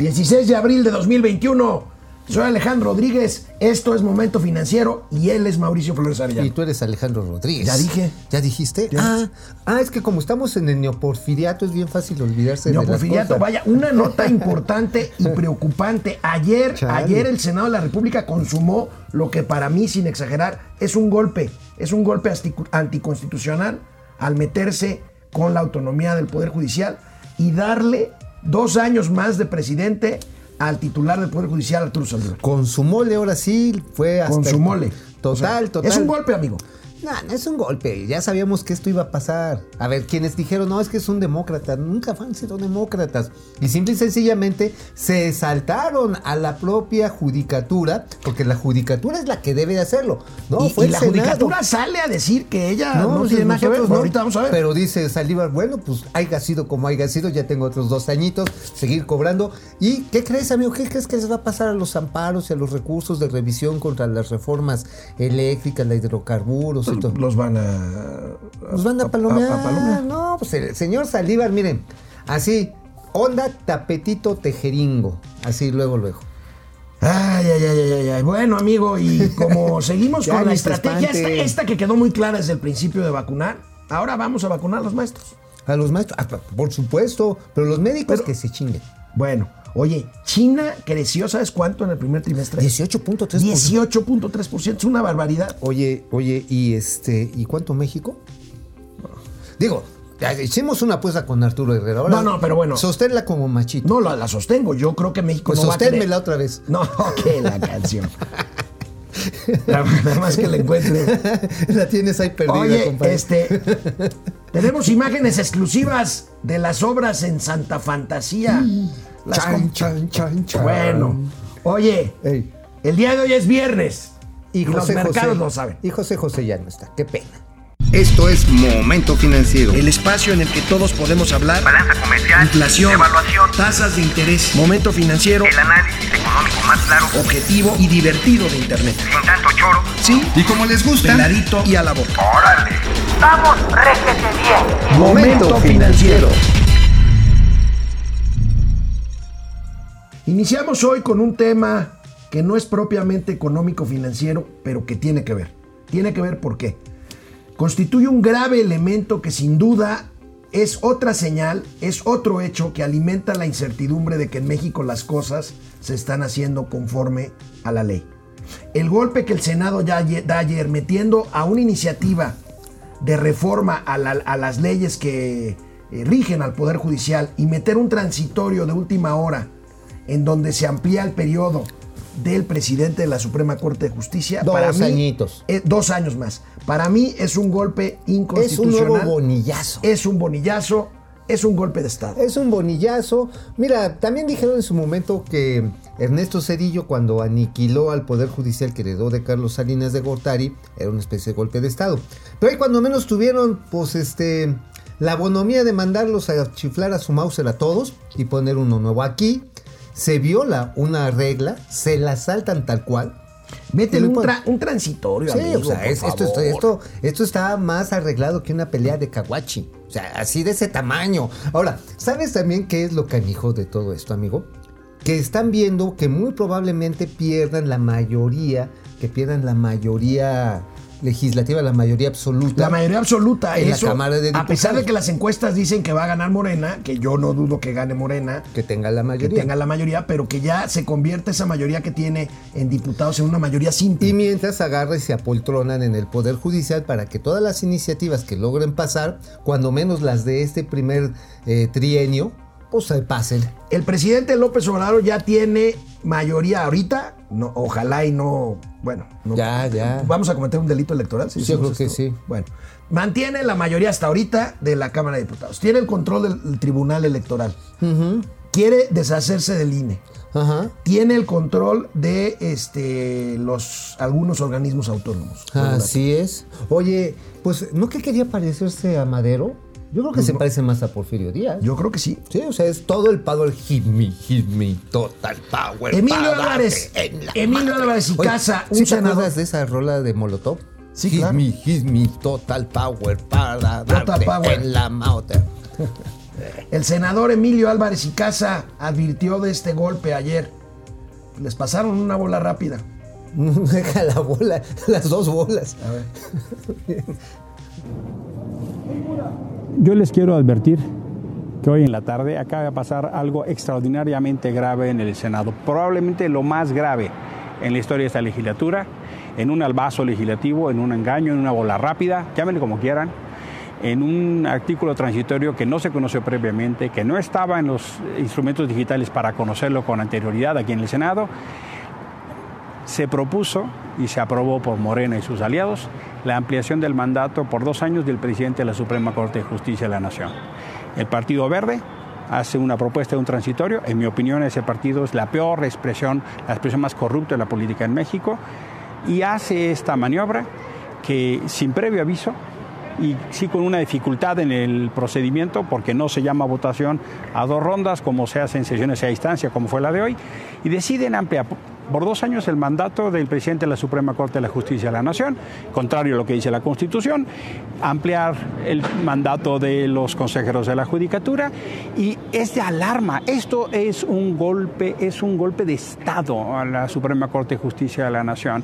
16 de abril de 2021. Soy Alejandro Rodríguez, esto es Momento Financiero y él es Mauricio Flores Arellano. Y tú eres Alejandro Rodríguez. Ya dije. ¿Ya dijiste? Ya. Ah, ah, es que como estamos en el neoporfiriato es bien fácil olvidarse de Neoporfiriato, las cosas. vaya, una nota importante y preocupante. Ayer, Chale. ayer el Senado de la República consumó lo que para mí, sin exagerar, es un golpe. Es un golpe anticonstitucional al meterse con la autonomía del Poder Judicial y darle dos años más de presidente al titular del Poder Judicial, Arturo Saldívar. Con su mole ahora sí fue hasta... Con su mole. Total, O sea, total. Es un golpe, amigo. No, no es un golpe. Ya sabíamos que esto iba a pasar. A ver, quienes dijeron, no, es que es un demócrata. Nunca han sido demócratas. Y simple y sencillamente se saltaron a la propia judicatura, porque la judicatura es la que debe de hacerlo. No, y, fue y el la Senado. judicatura sale a decir que ella no, pues tiene nada que ver. no. ahorita vamos a ver. Pero dice Saldívar, bueno, pues haya sido como haya sido, ya tengo otros dos añitos, seguir cobrando. ¿Y qué crees, amigo? ¿Qué crees que les va a pasar a los amparos y a los recursos de revisión contra las reformas eléctricas, la hidrocarburos los van a. Nos van a palomear. a palomear. No, pues el señor Saldívar, miren, así, onda tapetito tejeringo, así luego, luego. Ay, ay, ay, ay, ay. Bueno, amigo, y como seguimos con la estrategia, esta, que quedó muy clara desde el principio de vacunar, ahora vamos a vacunar a los maestros. A los maestros, ah, por supuesto, pero los médicos Pero- que se chinguen. Bueno, oye, China creció, ¿sabes cuánto en el primer trimestre? 18.3%. 18.3%, es una barbaridad. Oye, oye, ¿y este, ¿y cuánto México? Digo, hicimos una apuesta con Arturo Herrera. Ahora, No, no, pero bueno. Sosténla como machito. No, la, la sostengo. Yo creo que México pues no va a querer- sosténmela otra vez. No, que la canción. Nada más que la encuentre. la tienes ahí perdida, Oye, compadre. este. tenemos imágenes exclusivas de las obras en Santa Fantasía. Las Chan, chan, chan, chan. Bueno, oye, Ey. el día de hoy es viernes. Y, Y los José mercados José, lo saben. Y José José ya no está. Qué pena. Esto es Momento Financiero. El espacio en el que todos podemos hablar. balanza comercial, Inflación, evaluación, tasas de interés, momento financiero, el análisis económico más claro, objetivo y divertido de Internet. sin tanto choro. Sí, Y como les gusta, peladito y a la boca. ¡Órale! ¡Vamos, réjete bien! Momento financiero. Iniciamos hoy con un tema que no es propiamente económico financiero, pero que tiene que ver. Tiene que ver por qué. Constituye un grave elemento que sin duda es otra señal, es otro hecho que alimenta la incertidumbre de que en México las cosas se están haciendo conforme a la ley. El golpe que el Senado ya da ayer metiendo a una iniciativa de reforma a, a las leyes que eh, rigen al Poder Judicial y meter un transitorio de última hora en donde se amplía el periodo del presidente de la Suprema Corte de Justicia. Dos para mí, añitos. eh, dos años más. Para mí es un golpe Es un inconstitucional. nuevo bonillazo. Es un bonillazo, es un golpe de Estado. Es un bonillazo. Mira, también dijeron en su momento que Ernesto Cedillo, cuando aniquiló al Poder Judicial que heredó de Carlos Salinas de Gortari, era una especie de golpe de Estado. Pero ahí cuando menos tuvieron, pues, este, la bonomía de mandarlos a chiflar a su Mauser a todos y poner uno nuevo. Aquí se viola una regla, se la saltan tal cual. Y un, tra- un transitorio, Sí, amigo, o sea, por es- esto, esto, favor. esto, esto está más arreglado que una pelea de Kawachi. O sea, así de ese tamaño. Ahora, ¿sabes también qué es lo canijo de todo esto, amigo? Que están viendo que muy probablemente pierdan la mayoría, que pierdan la mayoría legislativa, la mayoría absoluta. La mayoría absoluta. En la eso, Cámara de A pesar de que las encuestas dicen que va a ganar Morena, que yo no dudo que gane Morena, que tenga la que mayoría. tenga la mayoría, pero que ya se convierte esa mayoría que tiene en diputados en una mayoría simple. Y mientras agarra y se apoltronan en el Poder Judicial para que todas las iniciativas que logren pasar, cuando menos las de este primer eh, trienio, se pasen. El presidente López Obrador ya tiene mayoría ahorita. No, ojalá y no. Bueno, no- Ya, ya. Vamos a cometer un delito electoral. si Sí, yo creo que sí. Bueno, mantiene la mayoría hasta ahorita de la Cámara de Diputados. Tiene el control del, del Tribunal Electoral. Quiere deshacerse del INE. Ajá. Tiene el control de este, los, algunos organismos autónomos. Así es. Oye, pues, ¿no que quería parecerse a Madero? Yo creo que se parece más a Porfirio Díaz. Yo creo que sí. Sí, o sea, es todo el power, hit me, hit me, total power. Emilio Álvarez, Emilio. Álvarez y Oye, Casa, un ¿sí senador. de esa rola de Molotov? Sí, hit claro. me, hit me, total power para Total darte power. en la madre. El senador Emilio Álvarez y Casa advirtió de este golpe ayer. Les pasaron una bola rápida. Deja la bola, las dos bolas. A ver. Yo les quiero advertir que hoy en la tarde acaba de pasar algo extraordinariamente grave en el Senado, probablemente lo más grave en la historia de esta legislatura, en un albazo legislativo, en un engaño, en una bola rápida, llámenle como quieran, en un artículo transitorio que no se conoció previamente, que no estaba en los instrumentos digitales para conocerlo con anterioridad aquí en el Senado, se propuso y se aprobó por Morena y sus aliados la ampliación del mandato por dos años del presidente de la Suprema Corte de Justicia de la Nación. El Partido Verde hace una propuesta de un transitorio. En mi opinión, ese partido es la peor expresión, la expresión más corrupta de la política en México, y hace esta maniobra que sin previo aviso y sí con una dificultad en el procedimiento porque no se llama votación a dos rondas como se hace en sesiones a distancia como fue la de hoy y deciden ampliar por dos años el mandato del presidente de la Suprema Corte de la Justicia de la Nación, contrario a lo que dice la Constitución, ampliar el mandato de los consejeros de la Judicatura y es de alarma. Esto es un golpe, es un golpe de Estado a la Suprema Corte de Justicia de la Nación.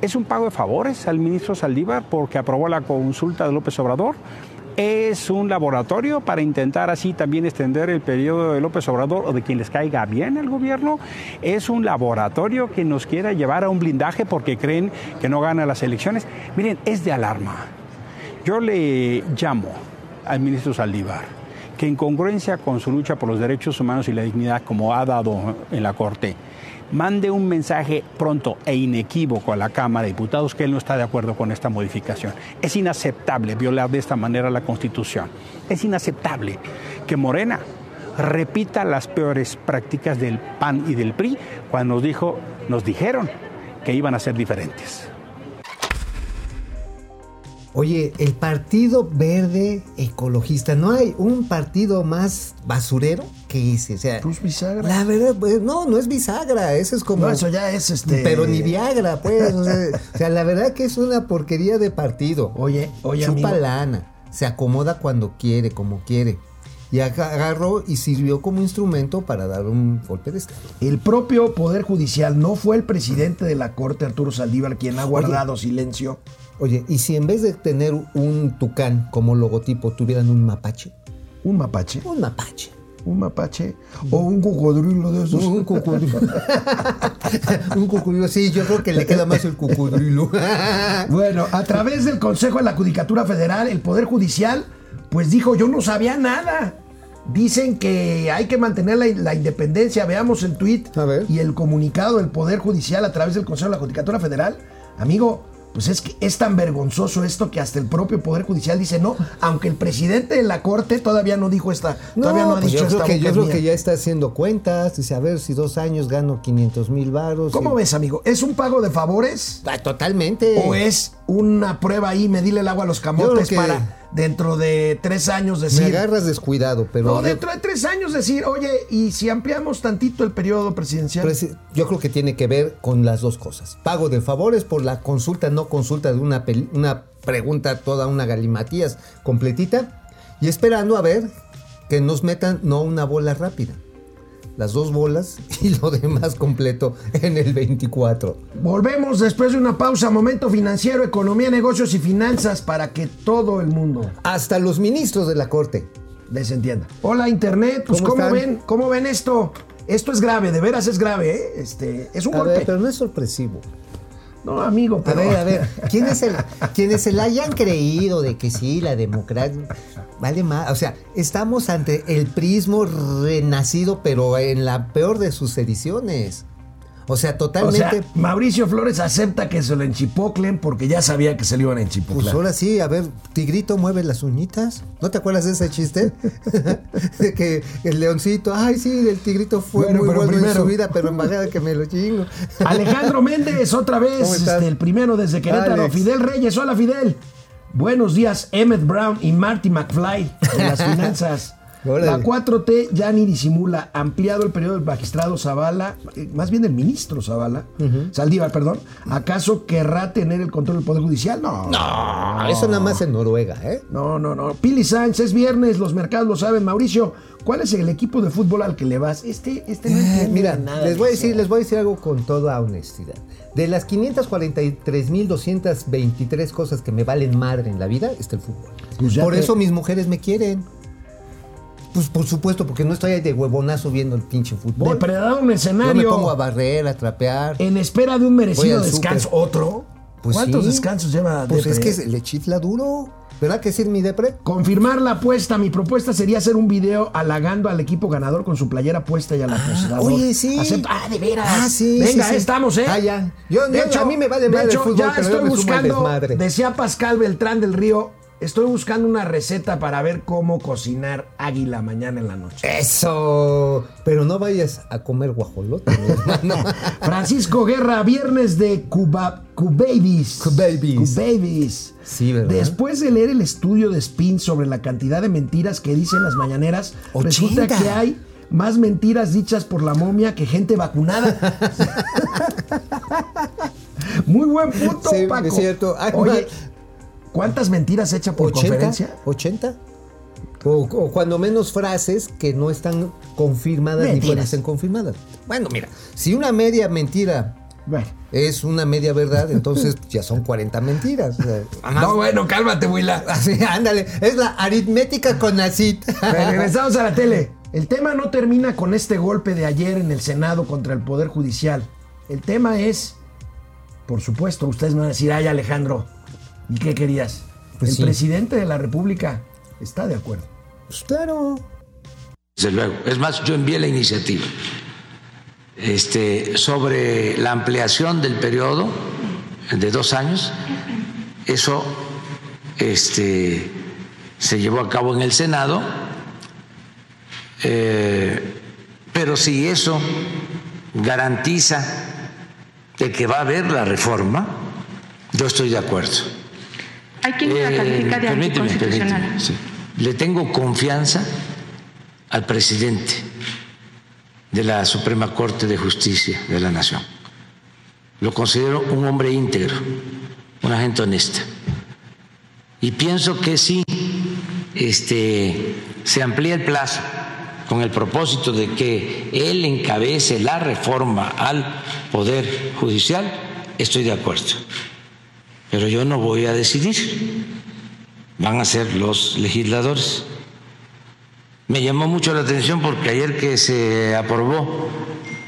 Es un pago de favores al ministro Saldívar porque aprobó la consulta de López Obrador es un laboratorio para intentar así también extender el periodo de López Obrador o de quien les caiga bien el gobierno. Es un laboratorio que nos quiera llevar a un blindaje porque creen que no gana las elecciones. Miren, es de alarma. Yo le llamo al ministro Saldívar que en congruencia con su lucha por los derechos humanos y la dignidad como ha dado en la Corte, mande un mensaje pronto e inequívoco a la Cámara de Diputados que él no está de acuerdo con esta modificación. Es inaceptable violar de esta manera la Constitución. Es inaceptable que Morena repita las peores prácticas del PAN y del PRI cuando nos dijo, nos dijeron que iban a ser diferentes. Oye, el Partido Verde Ecologista, ¿no hay un partido más basurero que ese? O sea, Pues bisagra. la verdad, pues, no, no es bisagra, eso es como... No, eso ya es este. Pero ni Viagra, pues. O sea, o sea, la verdad que es una porquería de partido. Oye, oye, Chupa amigo. lana. Se acomoda cuando quiere, como quiere. Y aga- agarró y sirvió como instrumento para dar un golpe de estado. El propio Poder Judicial no fue el presidente de la Corte, Arturo Saldívar, quien ha guardado silencio. Oye, ¿y si en vez de tener un tucán como logotipo tuvieran un mapache? Un mapache. Un mapache. Un mapache. O un cocodrilo de esos. Un cocodrilo. un cocodrilo, sí, yo creo que le queda más el cocodrilo. Bueno, a través del Consejo de la Judicatura Federal, el Poder Judicial, pues dijo, yo no sabía nada. Dicen que hay que mantener la, la independencia. Veamos el tuit y el comunicado del Poder Judicial a través del Consejo de la Judicatura Federal. Amigo, pues es que es tan vergonzoso esto que hasta el propio Poder Judicial dice no, aunque el presidente de la Corte todavía no dijo esta, todavía no ha pues dicho yo creo, esta que, yo creo que ya está haciendo cuentas. Dice, a ver si dos años gano 500 mil varos. ¿Cómo y- ves, amigo? ¿Es un pago de favores? Ah, totalmente. ¿O es una prueba ahí, medirle el agua a los camotes que- para dentro de tres años Me decir... agarras descuidado, pero. No, dentro de tres años decir, oye, y si ampliamos tantito el periodo presidencial. Presi- Yo creo que tiene que ver con las dos cosas. Pago de favores por la consulta, no consulta de una, una pregunta, toda una galimatías completita. Y esperando a ver que nos metan no una bola rápida. Las dos bolas y lo demás completo en el 24. Volvemos después de una pausa, momento financiero, economía, negocios y finanzas para que todo el mundo Hasta los ministros de la corte. les entienda. Hola Internet, pues ¿Cómo ven? ¿Cómo ven esto? Esto es grave, de veras es grave, ¿eh? Este, es un A golpe. ver, pero no es sorpresivo. No, amigo, A pero... ver, a ver, ¿quiénes, el, quienes se la hayan creído de que sí, la democracia, vale más, o sea, estamos ante el prismo renacido, pero en la peor de sus ediciones. O sea, O totalmente, sea, Mauricio Flores acepta que se lo enchipoclen porque ya sabía que se lo iban a pues enchipoclar. ahora sí, a ver, Tigrito mueve las uñitas. ¿No te acuerdas de ese chiste? de que el leoncito, ay sí, el Tigrito fue Bueno, muy pero bueno en su vida, pero en que me lo chingo. Alejandro Méndez, otra ¿Cómo vez, este, el primero desde Querétaro. Alex. Fidel Reyes, hola Fidel. Buenos días, Emmett Brown y Marty McFly de las finanzas. La 4T ya ni disimula, ampliado el periodo del magistrado Zavala, eh, más bien del ministro Zavala, Saldívar, perdón. ¿Acaso querrá tener el control del Poder Judicial? No. No, eso nada más en Noruega, ¿eh? No, no, no. Pili Sánchez, es viernes, los mercados lo saben. Mauricio, ¿cuál es el equipo de fútbol al que le vas? Este, este no Eh, Mira, nada. les voy a de decir, les voy a decir algo con toda honestidad. De las 543.223 cosas que me valen madre en la vida, está el fútbol. Pues por te- eso mis mujeres me quieren. Pues por supuesto, porque no estoy ahí de huevonazo viendo el pinche fútbol. Depredado un Yo me pongo a barrer, a trapear. En espera de un merecido descanso. súper. ¿Otro? Pues ¿Cuántos sí. descansos lleva Pues es Depre? que le chifla duro. ¿Verdad que sí, mi depre? Confirmar la apuesta. Mi propuesta sería hacer un video halagando al equipo ganador con su playera puesta y al apostador. oye, sí. Acepto- Ah, de veras. Ah, sí, Venga, sí, estamos, ¿eh? Ah, ya. Yo- De yo- a mí me vale de el hecho, fútbol, ya pero estoy buscando, decía Pascal Beltrán del Río, estoy buscando una receta para ver cómo cocinar águila mañana en la noche. Eso. Pero no vayas a comer guajolote, mi hermano. Francisco Guerra, viernes de Cuba, Cubabies. Cubabies. Cubabies. Sí, ¿verdad? Después de leer el estudio de Spin sobre la cantidad de mentiras que dicen las mañaneras, resulta 80. que hay más mentiras dichas por la momia que gente vacunada. Muy buen punto, Sí, Paco. es cierto. Oye, ¿cuántas mentiras echa por 80, conferencia? 80. O, o cuando menos frases que no están confirmadas ni pueden ser confirmadas. Bueno, mira, si una media mentira Bueno. es una media verdad, entonces ya son 40 mentiras. O sea, No, bueno, cálmate, Willa. así, ándale, es la aritmética con acid. Regresamos a la tele. El tema no termina con este golpe de ayer en el Senado contra el Poder Judicial. El tema es, por supuesto, ustedes me van a decir, ay Alejandro, ¿y qué querías? Pues el sí. presidente de la República está de acuerdo. Pues claro. Desde luego. Es más, yo envié la iniciativa este, sobre la ampliación del periodo de dos años. Eso este, se llevó a cabo en el Senado. Eh, pero si eso garantiza de que va a haber la reforma, yo estoy de acuerdo. Hay quien la Eh, califica de permíteme, anticonstitucional. permíteme, sí. Le tengo confianza al presidente de la Suprema Corte de Justicia de la Nación. Lo considero un hombre íntegro, una gente honesta. Y pienso que si este, se amplía el plazo con el propósito de que él encabece la reforma al Poder Judicial, estoy de acuerdo pero yo no voy a decidir, van a ser los legisladores. Me llamó mucho la atención porque ayer que se aprobó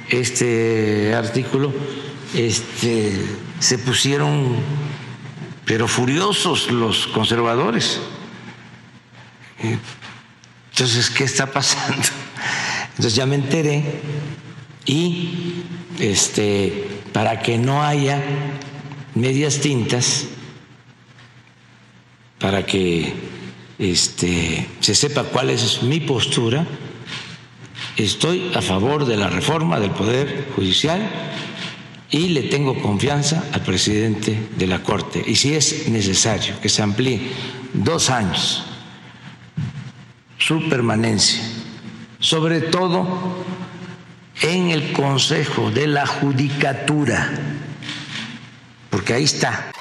este artículo, este, se pusieron, pero furiosos los conservadores. Entonces, ¿qué está pasando? Entonces ya me enteré y este, para que no haya medias tintas para que este, se sepa cuál es mi postura. Estoy a favor de la reforma del Poder Judicial y le tengo confianza al presidente de la Corte. Y si es necesario que se amplíe dos años su permanencia, sobre todo en el Consejo de la Judicatura, porque ahí está.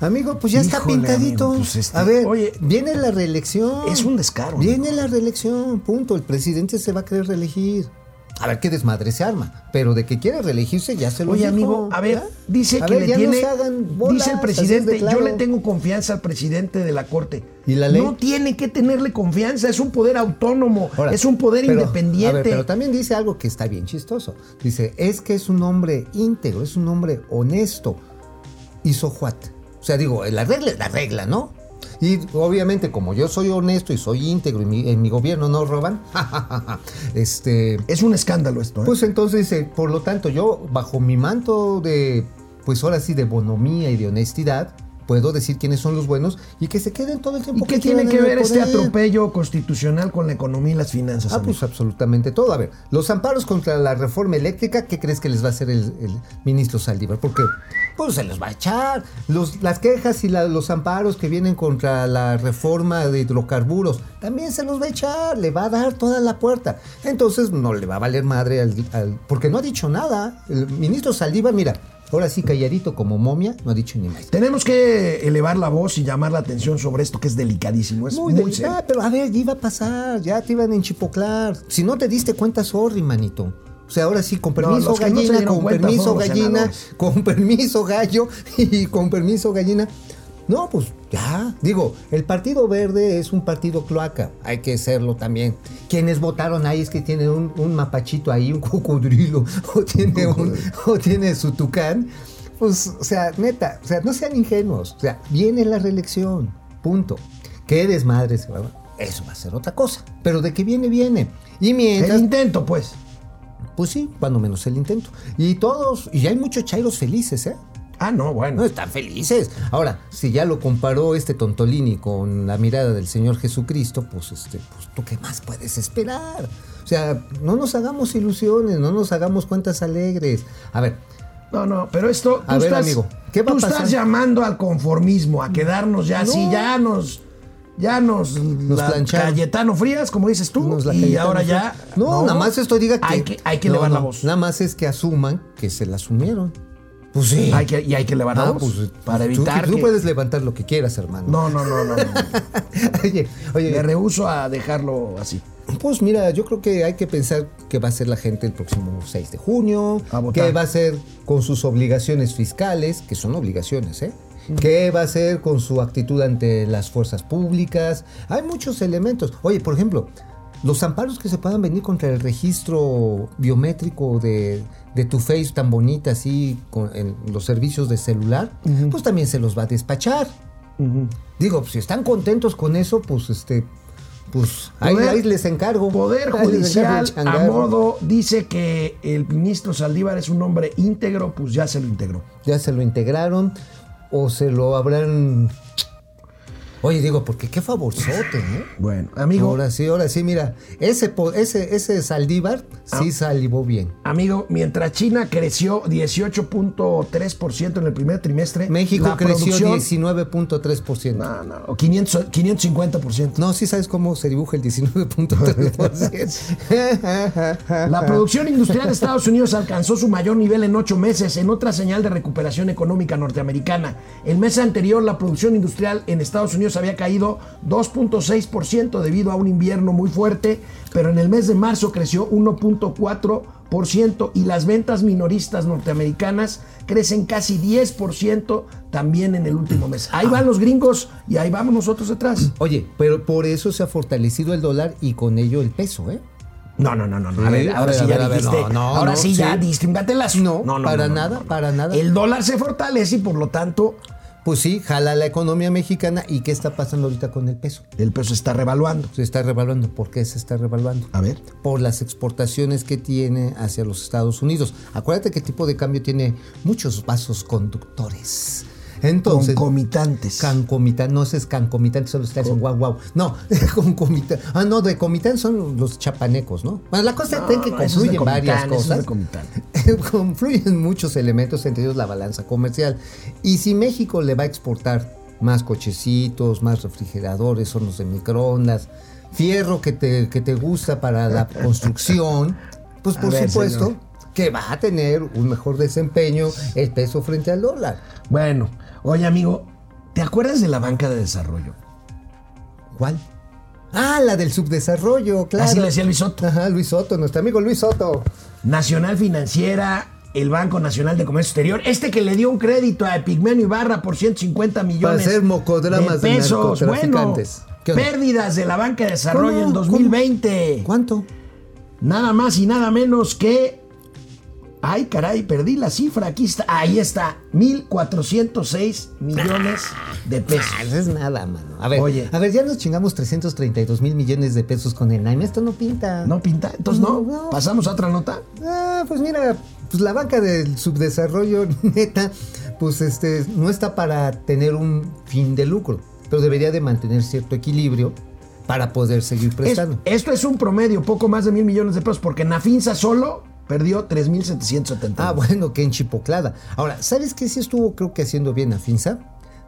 Amigo, pues ya está pintadito. amigo, pues, este, a ver, oye, viene la reelección. es un descaro, Viene la reelección, punto. El presidente se va a querer reelegir. A ver qué desmadre se arma. Pero de que quiere reelegirse ya se lo Oye, dijo, amigo, a ver, ¿ya? dice A que ver, le no tiene. bolas, dice el presidente, claro. yo le tengo confianza al presidente de la corte. ¿Y la ley? No tiene que tenerle confianza, es un poder autónomo, Ahora, es un poder pero, independiente. A ver, pero también dice algo que está bien chistoso. Dice, es que es un hombre íntegro, es un hombre honesto. Hizo what? O sea, digo, la regla es la regla, ¿no? Y obviamente, como yo soy honesto y soy íntegro y mi- en mi gobierno no roban, este, Es un escándalo esto. ¿eh? pues entonces, eh, por lo tanto, yo bajo mi manto de, pues ahora sí, de bonomía y de honestidad, puedo decir quiénes son los buenos y que se queden todo el tiempo ¿Y qué que tiene que ver este atropello constitucional con la economía y las finanzas? Ah, amigo? pues absolutamente todo. A ver, los amparos contra la reforma eléctrica, ¿qué crees que les va a hacer el, el ministro Saldívar? Porque pues se los va a echar. Los, las quejas y la- los amparos que vienen contra la reforma de hidrocarburos, también se los va a echar, le va a dar toda la puerta. Entonces no le va a valer madre al, al- porque no ha dicho nada. El ministro Saldívar, mira, ahora sí calladito como momia, no ha dicho ni más. Tenemos que elevar la voz y llamar la atención sobre esto que es delicadísimo. Es muy, Muy, serio. Ah, pero a ver, ya iba a pasar, ya te iban a enchipoclar. Si no te diste cuenta, sorry, manito. O sea, ahora sí, con permiso no gallina, con cuenta permiso gallina, senadores. con permiso gallo y con permiso gallina. No, pues ya. Digo, el Partido Verde es un partido cloaca, hay que serlo también. Quienes votaron ahí es que tienen un, un mapachito ahí, un cocodrilo, o tiene, un, o tiene su tucán. Pues, o sea, neta, o sea, no sean ingenuos. O sea, viene la reelección, punto. Qué desmadre se va Eso va a ser otra cosa. Pero de que viene, viene. Y El mientras, intento, pues. pues sí, cuando menos el intento. Y todos, y hay muchos chairos felices, ¿eh? Ah, no, No, bueno. están felices. Ahora, si ya lo comparó este Tontolini con la mirada del Señor Jesucristo, pues este, pues tú qué más puedes esperar. O sea, no nos hagamos ilusiones, no nos hagamos cuentas alegres. A ver, No, no, pero esto. Tú A ver, estás, amigo, ¿qué va tú a pasar? estás llamando al conformismo, a quedarnos ya así, No. ya nos. Ya nos. la plancharon. Cayetano Frías, como dices tú. Nos la y ahora ya. No, nada más esto diga que. Hay que, hay que elevar la voz. Nada más es que asuman que se la asumieron. Pues sí. Hay que, y hay que Ah, voz. pues, para tú- evitar. Tú, que- puedes levantar lo que quieras, hermano. No, no, no, no. no. oye, oye. Me rehuso a dejarlo así. Pues mira, yo creo que hay que pensar qué va a hacer la gente el próximo 6 de junio, qué va a hacer con sus obligaciones fiscales, que son obligaciones, ¿eh? ¿Qué va a hacer con su actitud ante las fuerzas públicas? Hay muchos elementos. Oye, por ejemplo, los amparos que se puedan venir contra el registro biométrico de, de tu face tan bonita así con, en los servicios de celular, pues también se los va a despachar. Digo, pues, si están contentos con eso, pues este, pues ahí, Poder- ahí les encargo. Poder encargo Judicial, a modo, dice que el ministro Saldívar es un hombre íntegro, pues ya se lo integró. Ya se lo integraron o se lo habrán. Oye, digo, porque qué favorzote, ¿eh? Bueno, amigo, Ahora sí, ahora sí, mira, ese, ese, ese Saldívar sí Ah. salivó bien. amigo, mientras China creció 18.3% en el primer trimestre, México la creció producción- 19.3%. No, no, o 500, 550%. No, sí sabes cómo se dibuja el 19.3%. La producción industrial de Estados Unidos alcanzó su mayor nivel en ocho meses, en otra señal de recuperación económica norteamericana. El mes anterior, la producción industrial en Estados Unidos había caído 2.6% debido a un invierno muy fuerte, pero en el mes de marzo creció 1.4% y las ventas minoristas norteamericanas crecen casi 10% también en el último mes. Ahí van los gringos y ahí vamos nosotros detrás. Oye, pero por eso se ha fortalecido el dólar y con ello el peso, ¿eh? No, no, no, no. no. A ver, ahora sí ya dijiste. no, no, ahora no, sí ya sí. distingátelazo. No, para nada, para nada. El dólar se fortalece y por lo tanto Pues sí, jala la economía mexicana. ¿Y qué está pasando ahorita con el peso? el peso se está revaluando. Se está revaluando. ¿Por qué se está revaluando? A ver. Por las exportaciones que tiene hacia los Estados Unidos. Acuérdate que el tipo de cambio tiene muchos vasos conductores. Entonces, Concomitantes. Cancomitán, no es cancomitán, solo está en guau guau. No, concomitán. Ah, no, de comitán son los chapanecos, ¿no? Bueno, la cosa No, es que no, es confluyen varias es de cosas. Confluyen muchos elementos, entre ellos la balanza comercial. Y si México le va a exportar más cochecitos, más refrigeradores, hornos de microondas, fierro que te, que te gusta para la construcción, pues por ver, supuesto señor. que va a tener un mejor desempeño el peso frente al dólar. Bueno, oye amigo, ¿te acuerdas de la banca de desarrollo? ¿Cuál? Ah, la del subdesarrollo, claro. Así le decía Luis Soto. Ajá, Luis Soto, nuestro amigo Luis Soto. Nacional Financiera, el Banco Nacional de Comercio Exterior, este que le dio un crédito a Epigmenio Ibarra por 150 millones hacer mocodramas de pesos. Bueno, pérdidas de la banca de desarrollo ¿Cómo? en 2020. ¿Cuánto? Nada más y nada menos que. Ay, caray, perdí la cifra. Aquí está. Ahí está. 1.406 millones de pesos. Ah, eso es nada, mano. A ver, Oye. a ver, ya nos chingamos 332 mil millones de pesos con el Naime. Esto no pinta. ¿No pinta? Entonces, ¿no? ¿Pasamos a otra nota? Ah, pues mira, pues la banca del subdesarrollo, neta, pues este, no está para tener un fin de lucro, pero debería de mantener cierto equilibrio para poder seguir Es- prestando. esto es un promedio, poco más de mil millones de pesos, porque Nafinsa solo perdió 3.770. Ah, bueno, que enchipoclada. Ahora, ¿sabes qué sí estuvo creo que haciendo bien a FINSA?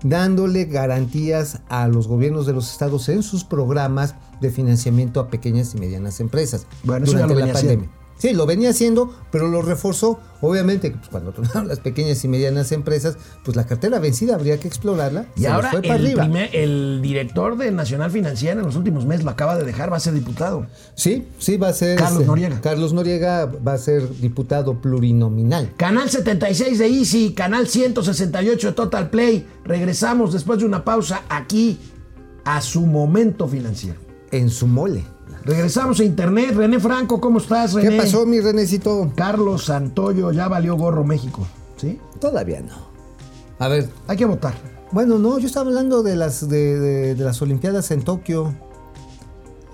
Dándole garantías a los gobiernos de los estados en sus programas de financiamiento a pequeñas y medianas empresas Bueno, eso ya durante lo la pandemia. Sí, lo venía haciendo, pero lo reforzó. Obviamente, pues, cuando tronaron las pequeñas y medianas empresas, pues la cartera vencida habría que explorarla. Y se ahora fue para el, arriba. primer- el director de Nacional Financiera en los últimos meses lo acaba de dejar, va a ser diputado. Sí, sí, va a ser. Carlos este, Noriega. Carlos Noriega va a ser diputado plurinominal. Canal 76 de Easy, canal 168 de Total Play. Regresamos después de una pausa aquí a su momento financiero. En su mole. Regresamos a internet. René Franco, ¿cómo estás, René? ¿Qué pasó, mi Renecito? Carlos Santoyo, ya valió gorro México. ¿Sí? Todavía no. A ver, Hay que votar. Bueno, no, yo estaba hablando de las de, de- de las Olimpiadas en Tokio.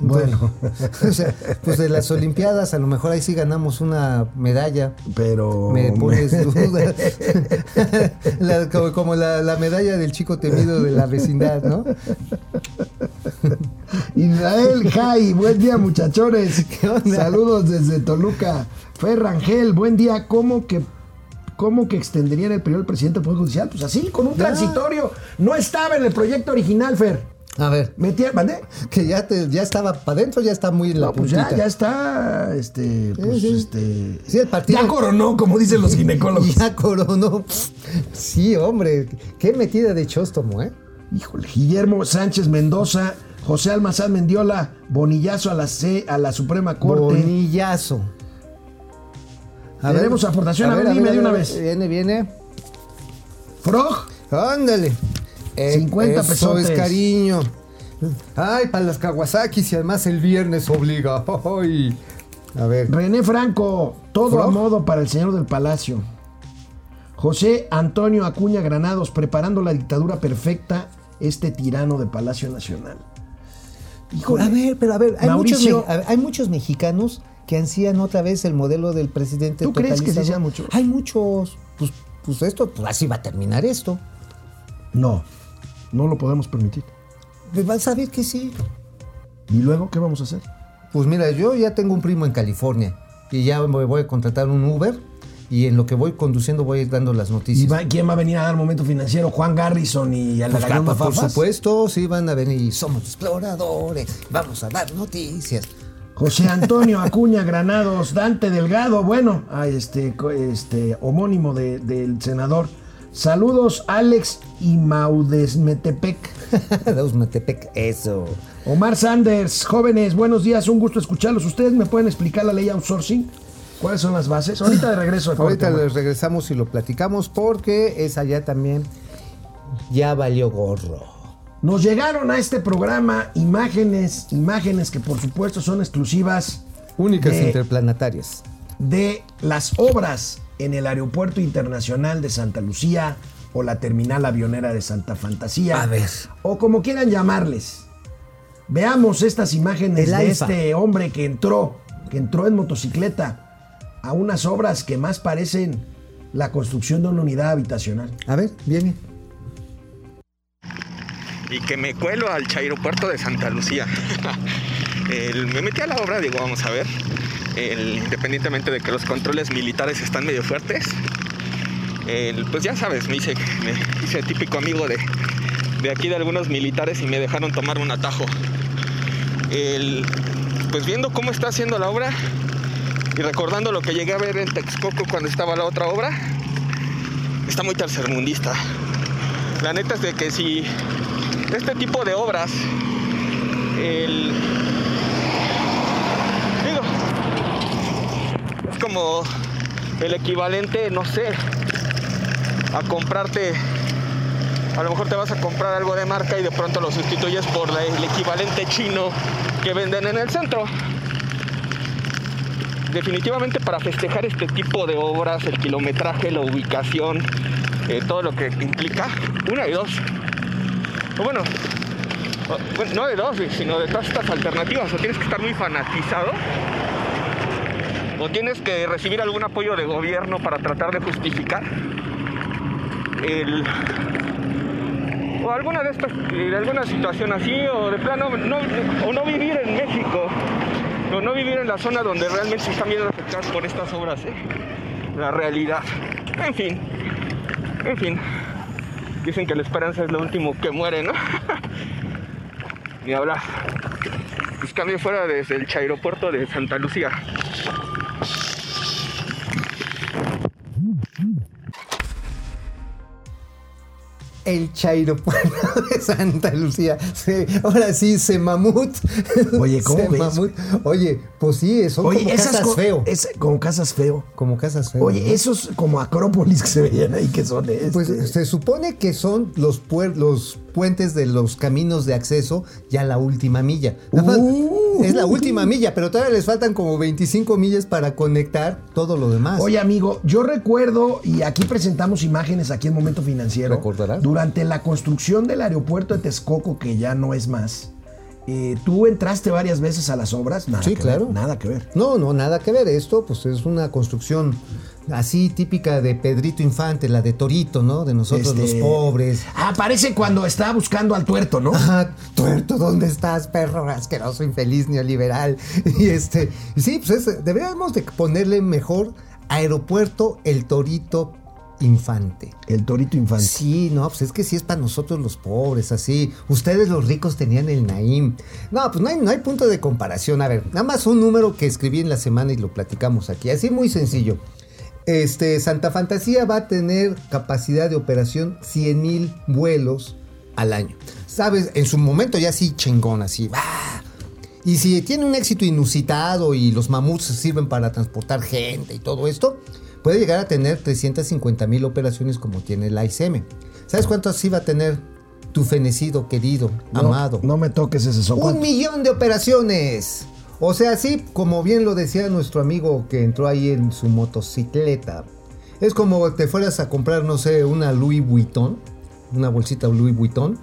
Bueno, O sea, pues de las Olimpiadas, a lo mejor ahí sí ganamos una medalla. pero. Me pones duda. La- como como la, la medalla del chico temido de la vecindad, ¿no? Israel Jai, buen día muchachones. Saludos desde Toluca. Fer Rangel, buen día. ¿Cómo que, cómo que extenderían el periodo del presidente del Poder Judicial? Pues así, con un transitorio. No estaba en el proyecto original, Fer. A ver, Metía, ¿mandé? que ya te, ya estaba para adentro, ya está muy en la No, pues ya, ya está, este, pues, sí. este... Sí, el partido- Ya coronó, como dicen los ginecólogos. Ya coronó. Sí, hombre, qué metida de chóstomo, ¿eh? Híjole, Guillermo Sánchez Mendoza, José Almazán Mendiola, bonillazo a la C, a la Suprema Corte. Bonillazo. Tenemos aportación, a ver, dime de una vez. Viene, viene. Frog, Ándale. 50 eso pesotes. es cariño. Ay, para las Kawasaki, y además el viernes obliga. Ay. A ver. René Franco, todo a modo para el señor del Palacio. José Antonio Acuña Granados, preparando la dictadura perfecta, este tirano de Palacio Nacional. Híjole. A ver, pero a ver, hay, muchos, Mauricio. ver, hay muchos mexicanos que ansían otra vez el modelo del presidente. ¿Tú crees que sean muchos? Hay muchos. Pues, pues esto, pues así va a terminar esto. No, no lo podemos permitir. Pues vas a ver que sí. ¿Y luego qué vamos a hacer? Pues mira, yo ya tengo un primo en California y ya me voy a contratar un Uber y en lo que voy conduciendo voy a ir dando las ¿Y noticias. va- quién va a venir a dar momento financiero? Juan Garrison y Pues, Alejandro claro, por Fafas. supuesto, sí van a venir. Somos exploradores, vamos a dar noticias. José Antonio Acuña Granados, Dante Delgado, bueno, ah, este, este homónimo de- del senador. Saludos, Alex y Maudesmetepec. Daos Metepec, eso. Omar Sanders, jóvenes, buenos días, un gusto escucharlos. ¿Ustedes me pueden explicar la ley outsourcing? ¿Cuáles son las bases? Ahorita de regreso. Ahorita les regresamos y lo platicamos porque esa ya también ya valió gorro. Nos llegaron a este programa imágenes, imágenes que por supuesto son exclusivas Únicas de- interplanetarias. de las obras en el Aeropuerto Internacional de Santa Lucía o la terminal avionera de Santa Fantasía. A ver. O como quieran llamarles. Veamos estas imágenes El de Alfa. este hombre que entró, que entró en motocicleta a unas obras que más parecen la construcción de una unidad habitacional. A ver, viene. y que me cuelo al aeropuerto de Santa Lucía. El- me metí a la obra, digo, vamos a ver, independientemente de que los controles militares están medio fuertes, pues ya sabes, me hice, me hice típico amigo de, de aquí de algunos militares y me dejaron tomar un atajo. El- pues viendo cómo está haciendo la obra y recordando lo que llegué a ver en Texcoco cuando estaba la otra obra, está muy tercermundista. La neta es de que si este tipo de obras, el, digo, es como el equivalente, no sé, a comprarte, a lo mejor te vas a comprar algo de marca y de pronto lo sustituyes por el equivalente chino que venden en el centro. Definitivamente para festejar este tipo de obras, el kilometraje, la ubicación, eh, todo lo que implica, una y dos. Bueno, o- bueno, no de dos, sino de todas estas alternativas. O tienes que estar muy fanatizado, o tienes que recibir algún apoyo de gobierno para tratar de justificar el o alguna de estas de alguna situación así o de plano no, o no vivir en México o no vivir en la zona donde realmente se están viendo afectadas por estas obras ¿eh? la realidad. En fin en fin. Dicen que la esperanza es lo último que muere no ni hablar. Pues cambio fuera desde el aeropuerto de Santa Lucía El Chairopuerto de Santa Lucía. Ahora sí, se mamut. Oye, ¿cómo Se ves? mamut. Oye, pues sí, son Oye, como esas casas co- feo. es como casas feo. Como casas feo. Oye, ¿no? esos como acrópolis que se veían ahí que son este. Pues se supone que son los, los puentes de los caminos de acceso ya la última milla. Nada Uh. es la última milla, pero todavía les faltan como 25 millas para conectar todo lo demás. Oye, amigo, yo recuerdo, y aquí presentamos imágenes aquí en Momento Financiero. ¿Recordarás? Durante la construcción del aeropuerto de Texcoco, que ya no es más, eh, ¿tú entraste varias veces a las obras? Nada Sí, que claro. ver, nada que ver. No, no, nada que ver. Esto, pues es una construcción así típica de Pedrito Infante, la de Torito, ¿no? De nosotros Este- los pobres. Ah, parece cuando estaba buscando al tuerto, ¿no? Ajá, tuerto, ¿dónde estás, perro asqueroso, infeliz, neoliberal? Y este, sí, pues es- deberíamos de ponerle mejor aeropuerto El Torito Infante. El torito infante. Sí, no, pues es que sí es para nosotros los pobres, así. Ustedes los ricos tenían el Naim. No, pues no hay, no hay punto de comparación. A ver, nada más un número que escribí en la semana y lo platicamos aquí. Así muy sencillo. Este, Santa Fantasía va a tener capacidad de operación 100 mil vuelos al año. ¿Sabes? En su momento ya sí chingón, así. ¡ah! Y si tiene un éxito inusitado y los mamuts sirven para transportar gente y todo esto, puede llegar a tener 350 mil operaciones como tiene la ICM. ¿Sabes cuánto así va a tener tu fenecido, querido, No, amado? No me toques ese Un socorro. millón de operaciones. O sea, sí, como bien lo decía nuestro amigo que entró ahí en su motocicleta. Es como te fueras a comprar, no sé, una Louis Vuitton, una bolsita Louis Vuitton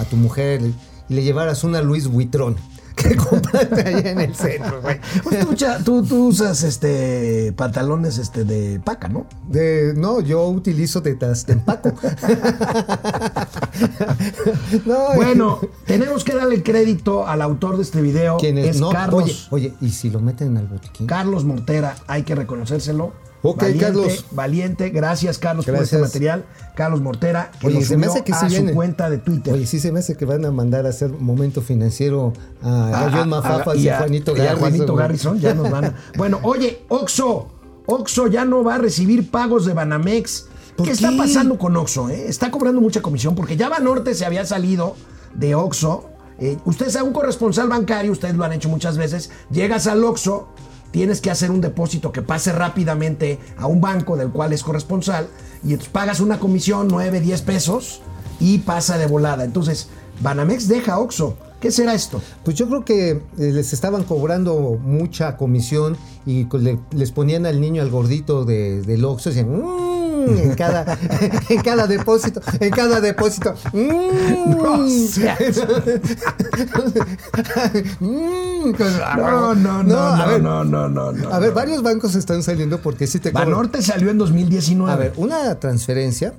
a tu mujer y le llevaras una Louis Vuitton que compraste allá en el centro, güey. Pues tú, cha- tú- tú usas este pantalones este de paca, ¿no? De, no, yo utilizo de Tastempaco. no, Bueno, tenemos que darle el crédito al autor de este video. ¿quién es? Es No, Carlos. Oye, oye, ¿y si lo meten al botiquín? Carlos Mortera, hay que reconocérselo. Ok, valiente, Carlos. Valiente, gracias Carlos por Gracias. este material. Carlos Mortera, que Oye, lo se me hace que a sí su viene. cuenta de Twitter. Oye, sí se me hace que van a mandar a hacer momento financiero a, a, John Mafafas y, a Juanito y a Garrison. Juanito. Garrison, ya nos van a- Bueno, oye, Oxo, Oxo ya no va a recibir pagos de Banamex. ¿Por ¿Qué, está pasando con Oxo? eh? Está cobrando mucha comisión porque ya Banorte se había salido de Oxo. Eh, ustedes a un corresponsal bancario, ustedes lo han hecho muchas veces, llegas al Oxo, tienes que hacer un depósito que pase rápidamente a un banco del cual es corresponsal y entonces pagas una comisión, 9, 10 pesos y pasa de volada. Entonces, Banamex deja Oxo. ¿Qué será esto? Pues yo creo que eh, les estaban cobrando mucha comisión y les ponían al niño, al gordito de, del Oxxo, y decían, "Mm", en cada, en cada depósito, en cada depósito. "Mm". No seas- Mm, No, no, no, no, ver, no, no, no, no. A ver, varios bancos están saliendo porque sí te. Banorte salió en 2019. A ver, una transferencia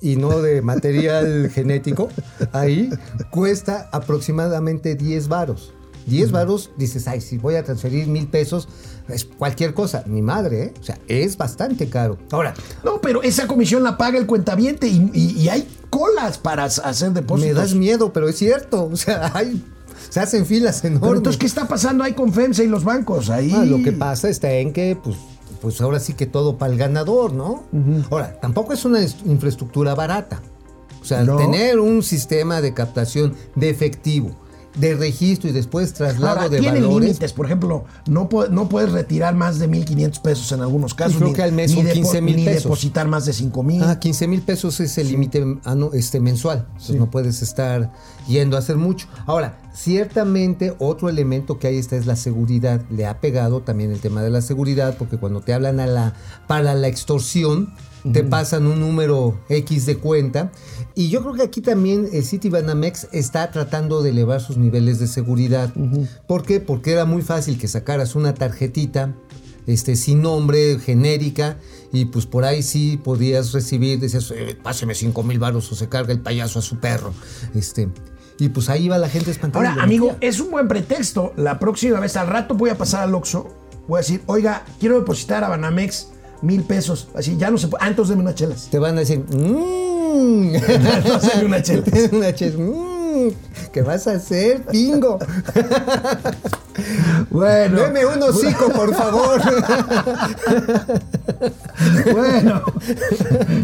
y no de material genético, ahí cuesta aproximadamente 10 varos. 10 varos, dices, ay, si voy a transferir mil pesos, es cualquier cosa. Mi madre, ¿eh? O sea, es bastante caro. Ahora, No, pero esa comisión la paga el cuentaviente y, y- y hay colas para hacer depósitos. me das miedo, pero es cierto. O sea, hay, se hacen filas enormes. Pero entonces, ¿qué está pasando ahí con FEMSA y los bancos? Ahí. Ah, lo que pasa está en que, pues, pues ahora sí que todo para el ganador, ¿no? Ahora, tampoco es una est- infraestructura barata. O sea, No. tener un sistema de captación de efectivo, de registro y después traslado Ahora, de tienen valores. límites, por ejemplo, no, no puedes retirar más de 1.500 pesos en algunos casos. creo ni- que al mes son depo- 15,000 Ni pesos. depositar más de 5,000. Ah, 15 mil pesos es el límite ano- este, mensual. Entonces no puedes estar yendo a hacer mucho. Ahora, ciertamente otro elemento que hay está es la seguridad. Le ha pegado también el tema de la seguridad, porque cuando te hablan a la, para la extorsión, te pasan un número X de cuenta. Y yo creo que aquí también el Citibanamex está tratando de elevar sus niveles de seguridad. ¿Por qué? Porque era muy fácil que sacaras una tarjetita este, sin nombre, genérica, y pues por ahí sí podías recibir, decías, eh, páseme cinco mil baros o se carga el payaso a su perro. Este, y pues ahí va la gente espantada. Ahora, amigo, es un buen pretexto. La próxima vez, al rato voy a pasar al Oxxo, voy a decir, oiga, quiero depositar a Banamex mil pesos. Así, ya no se puede. Ah, entonces deme unas chelas. Te van a decir, mmm. Unas chelas. una chela. "Mm, ¿Qué vas a hacer, pingo? Bueno. Deme un hocico, por favor. Bueno,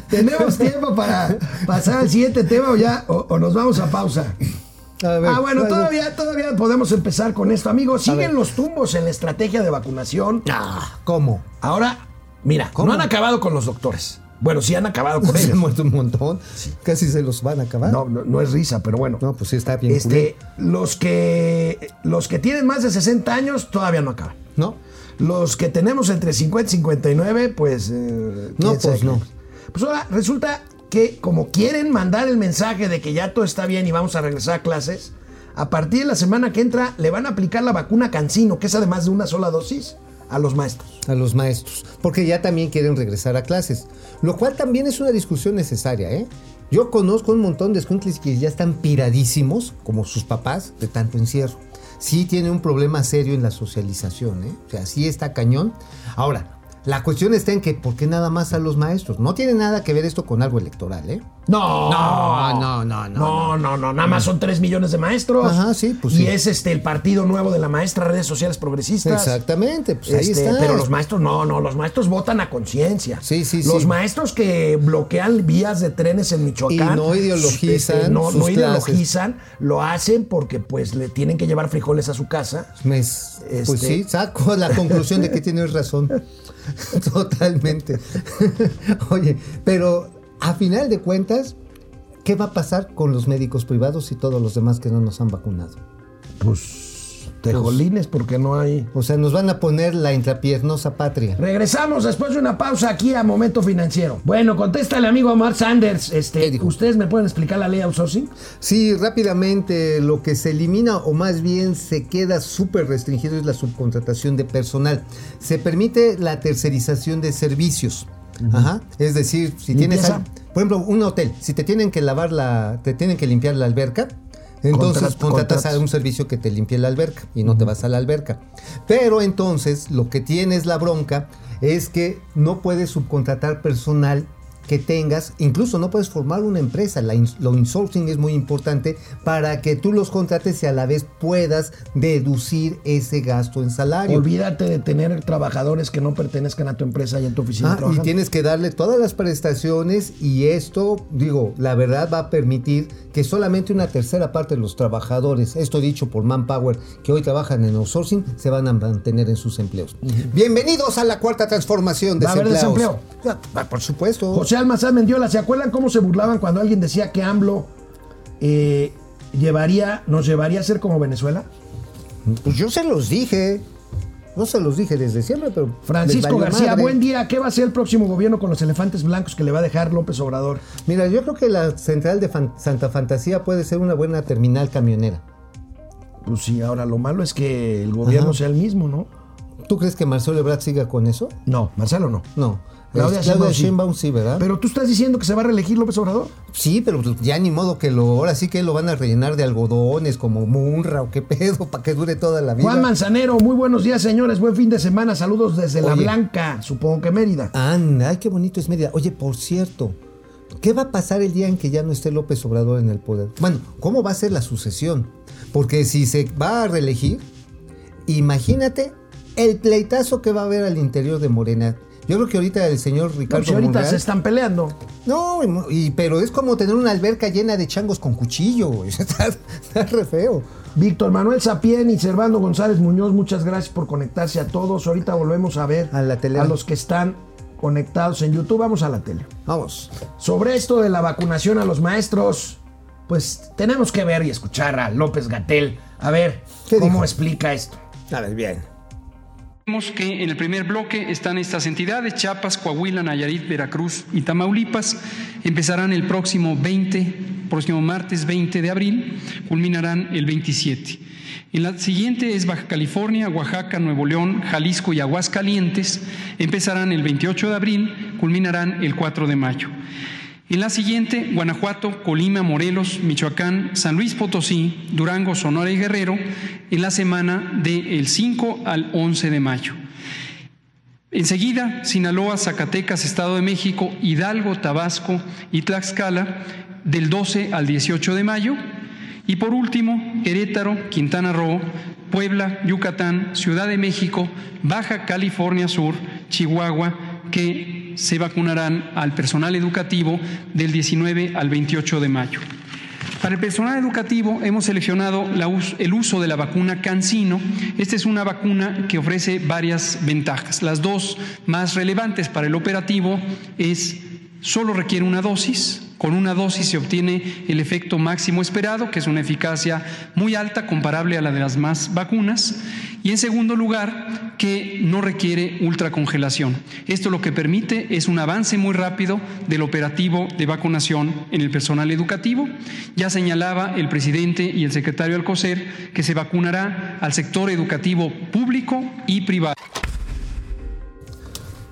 tenemos tiempo para pasar al siguiente tema o ya, o, o nos vamos a pausa. A ver, ah, bueno, todavía, todavía podemos empezar con esto, amigos. Siguen los tumbos en la estrategia de vacunación. Ah, ¿Cómo? Ahora, mira, ¿Cómo? no han acabado con los doctores. Bueno, sí han acabado con Se han ellos. muerto un montón. Casi se los van a acabar. No, no, no es risa, pero bueno. No, pues sí está bien. Este, los que los que tienen más de 60 años todavía no acaban. ¿No? Los que tenemos entre 50 y 59, pues. eh, No, quién sabe pues no. Pues ahora resulta que, como quieren mandar el mensaje de que ya todo está bien y vamos a regresar a clases, a partir de la semana que entra le van a aplicar la vacuna Cancino, que es además de una sola dosis, a los maestros. a los maestros, porque ya también quieren regresar a clases, lo cual también es una discusión necesaria, ¿eh? Yo conozco un montón de escuincles que ya están piradísimos, como sus papás, de tanto encierro. Sí tiene un problema serio en la socialización, ¿eh? O sea, sí está cañón. Ahora, la cuestión está en que, ¿por qué nada más a los maestros? No tiene nada que ver esto con algo electoral, ¿eh? No, No, no, no, no, No, no, no, nada más son 3 millones de maestros. Ajá, sí, pues Y sí. es este el partido nuevo de la maestra, redes sociales progresistas. Exactamente, pues ahí Este, está. Pero los maestros no, no, los maestros votan a conciencia. Sí, sí, Los sí. maestros que bloquean vías de trenes en Michoacán. Y no ideologizan este, no, sus no clases. ideologizan, lo hacen porque pues le tienen que llevar frijoles a su casa. Pues Este- sí, saco la conclusión de que tienes razón. Totalmente. Oye, pero a final de cuentas, ¿qué va a pasar con los médicos privados y todos los demás que no nos han vacunado? Pues tejolines porque no hay. O sea, nos van a poner la intrapiernosa patria. Regresamos después de una pausa aquí a Momento Financiero. Bueno, contesta el amigo Omar Sanders. ¿Qué Este? ¿Ustedes me pueden explicar la ley outsourcing? Sí, rápidamente lo que se elimina o más bien se queda súper restringido es la subcontratación de personal. Se permite la tercerización de servicios. Ajá. Es decir, si tienes, al- por ejemplo, un hotel, si te tienen que lavar la, te tienen que limpiar la alberca, entonces Contrat- contratas contratas. a un servicio que te limpie la alberca y no te vas a la alberca. Pero entonces lo que tienes la bronca es que no puedes subcontratar personal que tengas, incluso no puedes formar una empresa, la ins- lo insourcing es muy importante para que tú los contrates y a la vez puedas deducir ese gasto en salario. Olvídate de tener trabajadores que no pertenezcan a tu empresa y en tu oficina Ah, y tienes que darle todas las prestaciones y esto, digo, la verdad va a permitir que solamente una tercera parte de los trabajadores, esto dicho por Manpower, que hoy trabajan en outsourcing, se van a mantener en sus empleos. Bienvenidos a la cuarta transformación de ¿Va a haber desempleados. desempleo? Por supuesto. José Almazán Mendiola, ¿se acuerdan cómo se burlaban cuando alguien decía que AMLO eh, llevaría, nos llevaría a ser como Venezuela? Pues yo se los dije. No se los dije desde siempre, pero. Francisco García, madre. buen día. ¿Qué va a hacer el próximo gobierno con los elefantes blancos que le va a dejar López Obrador? Mira, yo creo que la central de Fan- Santa Fantasía puede ser una buena terminal camionera. Pues sí, ahora lo malo es que el gobierno Ajá. sea el mismo, ¿no? ¿Tú crees que Marcelo Ebrard siga con eso? No, Marcelo no. No. Claudia Es- Sheinbaum sí. Sheinbaum sí, ¿verdad? Pero tú estás diciendo que se va a reelegir López Obrador. Sí, pero pues ya ni modo que lo, ahora sí que lo van a rellenar de algodones como Munra o qué pedo para que dure toda la vida. Juan Manzanero, muy buenos días, señores. Buen fin de semana. Saludos desde La. Blanca, supongo que Mérida. Anda, ay, qué bonito es Mérida. Oye, por cierto, ¿qué va a pasar el día en que ya no esté López Obrador en el poder? Bueno, ¿cómo va a ser la sucesión? Porque si se va a reelegir, imagínate el pleitazo que va a haber al interior de Morena. Yo creo que ahorita el señor No, Ricardo pues ahorita Monreal- se están peleando. No, y- pero es como tener una alberca llena de changos con cuchillo. Está, está re feo. Víctor Manuel Sapien y Servando González Muñoz, muchas gracias por conectarse a todos. Ahorita volvemos a ver A la tele. a los que están conectados en YouTube. Vamos a la tele. Vamos. Sobre esto de la vacunación a los maestros, pues tenemos que ver y escuchar a López Gatel. A ver ¿Qué cómo dijo? explica esto. A ver, bien. Vemos que en el primer bloque están estas entidades, Chiapas, Coahuila, Nayarit, Veracruz y Tamaulipas. Empezarán el próximo 20, próximo martes 20 de abril, culminarán el 27. En la siguiente es Baja California, Oaxaca, Nuevo León, Jalisco y Aguascalientes. Empezarán el 28 de abril, culminarán el 4 de mayo. En la siguiente, Guanajuato, Colima, Morelos, Michoacán, San Luis Potosí, Durango, Sonora y Guerrero, en la semana del 5 al 11 de mayo. Enseguida, Sinaloa, Zacatecas, Estado de México, Hidalgo, Tabasco y Tlaxcala, del 12 al 18 de mayo. Y por último, Querétaro, Quintana Roo, Puebla, Yucatán, Ciudad de México, Baja California Sur, Chihuahua, que se vacunarán al personal educativo del 19 al 28 de mayo. Para el personal educativo hemos seleccionado el uso de la vacuna Cancino. Esta es una vacuna que ofrece varias ventajas. Las dos más relevantes para el operativo es solo requiere una dosis. Con una dosis se obtiene el efecto máximo esperado, que es una eficacia muy alta, comparable a la de las más vacunas. Y en segundo lugar, que no requiere ultracongelación. Esto lo que permite es un avance muy rápido del operativo de vacunación en el personal educativo. Ya señalaba el presidente y el secretario Alcocer que se vacunará al sector educativo público y privado.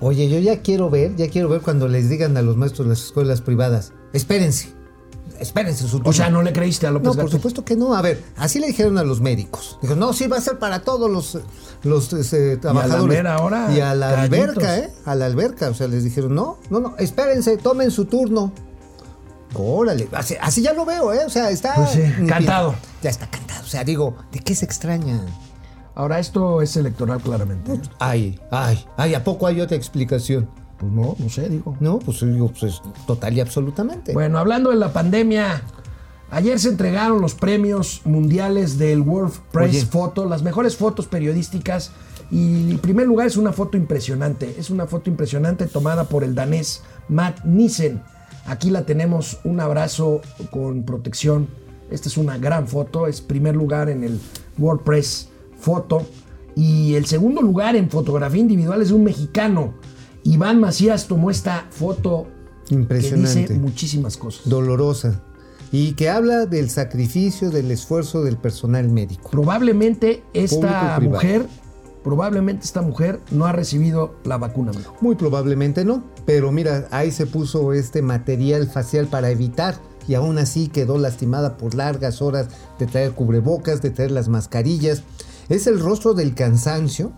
Oye, yo ya quiero ver, ya quiero ver cuando les digan a los maestros de las escuelas privadas, espérense, espérense su turno. O sea, ¿no le creíste a López No, por supuesto que no. A ver, así le dijeron a los médicos. Dijo, no, sí va a ser para todos los, los este, trabajadores. mera hora, y a la alberca, ¿eh? A la alberca. O sea, les dijeron, no, no, no, espérense, tomen su turno. Órale, así, así ya lo veo, ¿eh? O sea, está. Pues sí, cantado. Ya está cantado. O sea, digo, ¿de qué se extrañan? Ahora, esto es electoral claramente. ¿eh? Ay, ay, ay, ¿a poco hay otra explicación? Pues no, no sé, digo. No, pues digo, pues es total y absolutamente. Bueno, hablando de la pandemia, ayer se entregaron los premios mundiales del World Press Oye. Photo, las mejores fotos periodísticas. Y en primer lugar es una foto impresionante. Es una foto impresionante tomada por el danés Matt Nissen. Aquí la tenemos, un abrazo con protección. Esta es una gran foto, es primer lugar en el World Photo. Y el segundo lugar en fotografía individual es un mexicano. Iván Macías tomó esta foto Impresionante. que dice muchísimas cosas. Dolorosa. Y que habla del sacrificio, del esfuerzo del personal médico. Probablemente esta mujer, probablemente esta mujer no ha recibido la vacuna. amigo. Muy probablemente no, pero mira, ahí se puso este material facial para evitar y aún así quedó lastimada por largas horas de traer cubrebocas, de traer las mascarillas. Es el rostro del cansancio,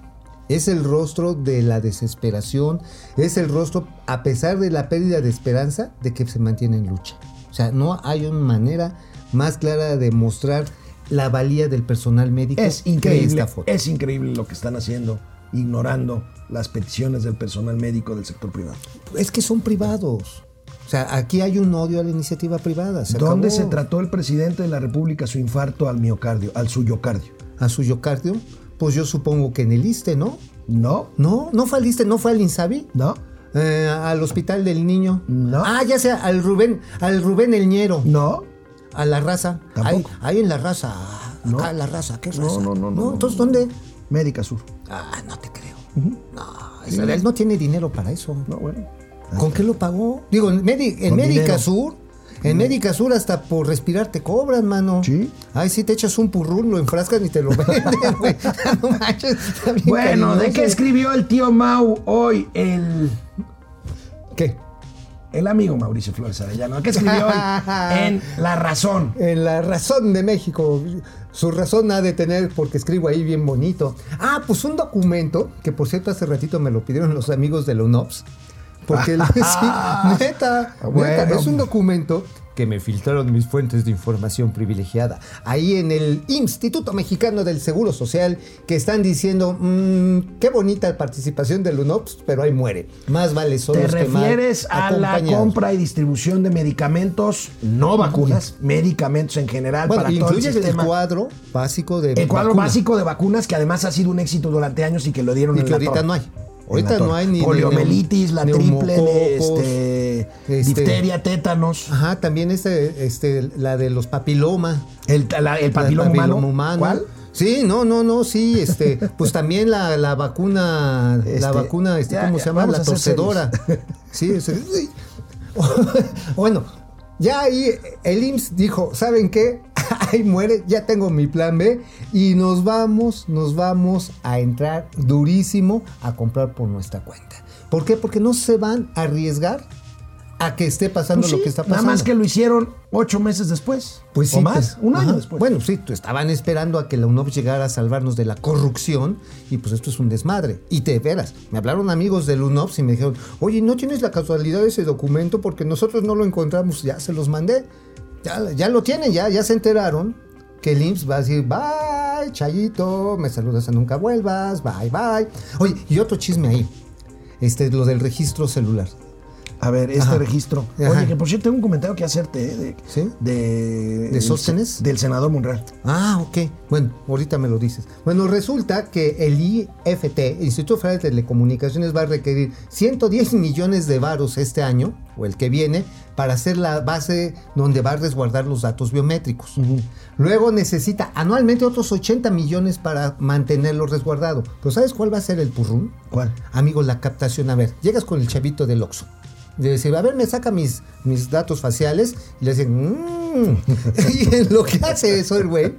es el rostro de la desesperación, es el rostro, a pesar de la pérdida de esperanza, de que se mantiene en lucha. O sea, no hay una manera más clara de mostrar la valía del personal médico Es que increíble, esta foto. es increíble lo que están haciendo, ignorando las peticiones del personal médico del sector privado. Es que son privados. O sea, aquí hay un odio a la iniciativa privada. Se ¿Dónde acabó. se trató el presidente de la República su infarto al miocardio, al suyocardio? A su yocardio. Pues yo supongo que en el ISTE, ¿no? No, No, no fue al ISTE, no fue al INSABI. no, Eh, al hospital del niño. No. Ah, ya sea, al Rubén, al Rubén el Ñero. no. A la raza. Ahí, Tampoco. ahí en la raza. No. Acá en la raza. ¿Qué raza? no, no, no, no, Entonces. ¿dónde? Médica Sur. Ah, no te creo. No, él no tiene dinero para eso. No, bueno. ¿Con qué lo pagó? Digo, en, Medi- en dinero. Sur, en Médica Sur hasta por respirar te cobran, mano. Sí. Ay, si te echas un purrún, lo enfrascan y te lo venden, güey. No manches, está bien Bueno, ¿de qué escribió el tío Mau hoy? El, ¿Qué? el amigo Mauricio Flores Arellano. ¿Qué escribió hoy? En La Razón. En la razón de México. Su razón ha de tener porque escribo ahí bien bonito. Ah, pues un documento, que por cierto hace ratito me lo pidieron los amigos de la UNOPS. Porque sí, neta, Bueno. neta, es un documento que me filtraron mis fuentes de información privilegiada. Ahí en el Instituto Mexicano del Seguro Social, que están diciendo, "Mm, qué bonita participación del UNOPS, pero ahí muere. Más vale ¿Te que mal refieres a la acompañados". compra y distribución de medicamentos, no vacunas, medicamentos en general Bueno, para todo el incluye el, sistema? cuadro básico de El cuadro vacuna. básico de vacunas que además ha sido un éxito durante años y que lo dieron Y en que la ahorita torre. no hay. Ahorita no hay ni- Poliomielitis, la triple, este, este- difteria, tétanos, Ajá, también este, este, la de los papiloma. el, la- el la papiloma del humano. ¿Cuál? Sí, no, no, no, sí, este, pues también la, la vacuna, Este, la vacuna, este, ya, ¿cómo ya, se llama? La torcedora. Sí, ese- bueno, ya ahí el IMSS dijo, ¿saben qué? ahí muere, ya tengo mi plan B y nos vamos, nos vamos a entrar durísimo a comprar por nuestra cuenta. ¿Por qué? Porque no se van a arriesgar a que esté pasando Pues lo que está Nada pasando. más que lo hicieron ocho meses después. Pues o sí, más, pues, un año ajá. después. Bueno, sí, estaban esperando a que la UNOPS llegara a salvarnos de la corrupción y pues esto es un desmadre. Y te veras, me hablaron amigos del UNOPS y me dijeron, oye, ¿no tienes la casualidad de ese documento? Porque nosotros no lo encontramos, ya se los mandé. Ya, ya lo tienen, ya, ya se enteraron que el IMSS va a decir, bye, Chayito, me saludas a nunca vuelvas, bye, bye. Oye, y otro chisme ahí, este, lo del registro celular. A ver, este Ajá. registro. Ajá. Oye, que por cierto tengo un comentario que hacerte, ¿eh? De, ¿Sí? de, ¿De Sóstenes? Del senador Monreal. Ah, ok. Bueno, ahorita me lo dices. Bueno, resulta que el IFT, el Instituto Federal de Telecomunicaciones, va a requerir 110 millones de varos este año, o el que viene, para hacer la base donde va a resguardar los datos biométricos. Luego necesita anualmente otros 80 millones para mantenerlo resguardado. Pero ¿sabes cuál va a ser el purrún? ¿Cuál? Amigos, la captación. A ver, llegas con el chavito del Oxxo. Le dice, a ver, me saca mis, mis datos faciales. Y le dicen, "Mm". y en lo que hace eso el güey,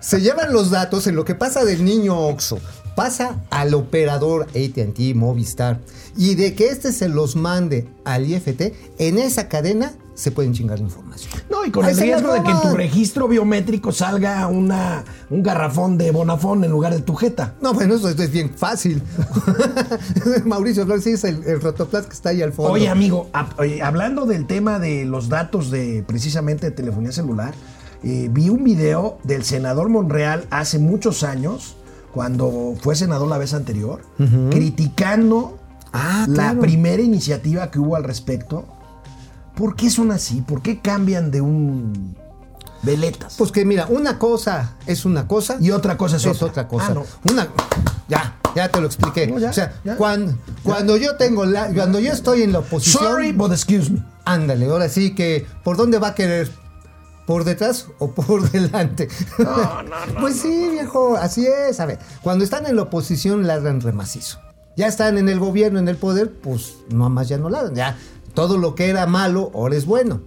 se llevan los datos en lo que pasa del niño Oxxo. Pasa al operador ATT, Movistar. Y de que este se los mande al IFT, en esa cadena se pueden chingar la información. No, y con el riesgo de que en tu registro biométrico salga una, un garrafón de Bonafón en lugar de tu jeta. No, bueno, eso es bien fácil. Mauricio Flores es el, el rotoplas que está ahí al fondo. Oye, amigo, a- oye, hablando del tema de los datos de precisamente de telefonía celular, eh, vi un video del senador Monreal hace muchos años, cuando fue senador la vez anterior, criticando Ah, la primera iniciativa que hubo al respecto. ¿Por qué son así? ¿Por qué cambian de un veletas? Pues que mira, una cosa es una cosa y otra cosa es, es otra cosa. Ah, no. Una ya, ya te lo expliqué. No, ya, o sea, ya. cuando, cuando yo tengo la, cuando yo estoy en la oposición, Sorry, but excuse me. ándale, ahora sí que ¿por dónde va a querer? ¿Por detrás o por delante? No, no, no, pues sí, viejo, así es. A ver, cuando están en la oposición ladran remacizo. Ya están en el gobierno, en el poder, pues no más ya no ladran. Ya todo lo que era malo ahora es bueno.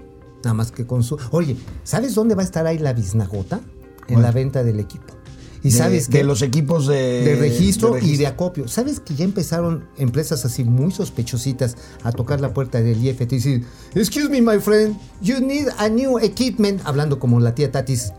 Nada más que con su. Oye, ¿sabes dónde va a estar ahí la biznagota? En la venta del equipo. Y De- sabes de que los equipos de, de registro, de y de acopio. ¿Sabes que ya empezaron empresas así muy sospechositas a tocar la puerta del IFT y decir, excuse me my friend, you need a new equipment, hablando como la tía Tatis,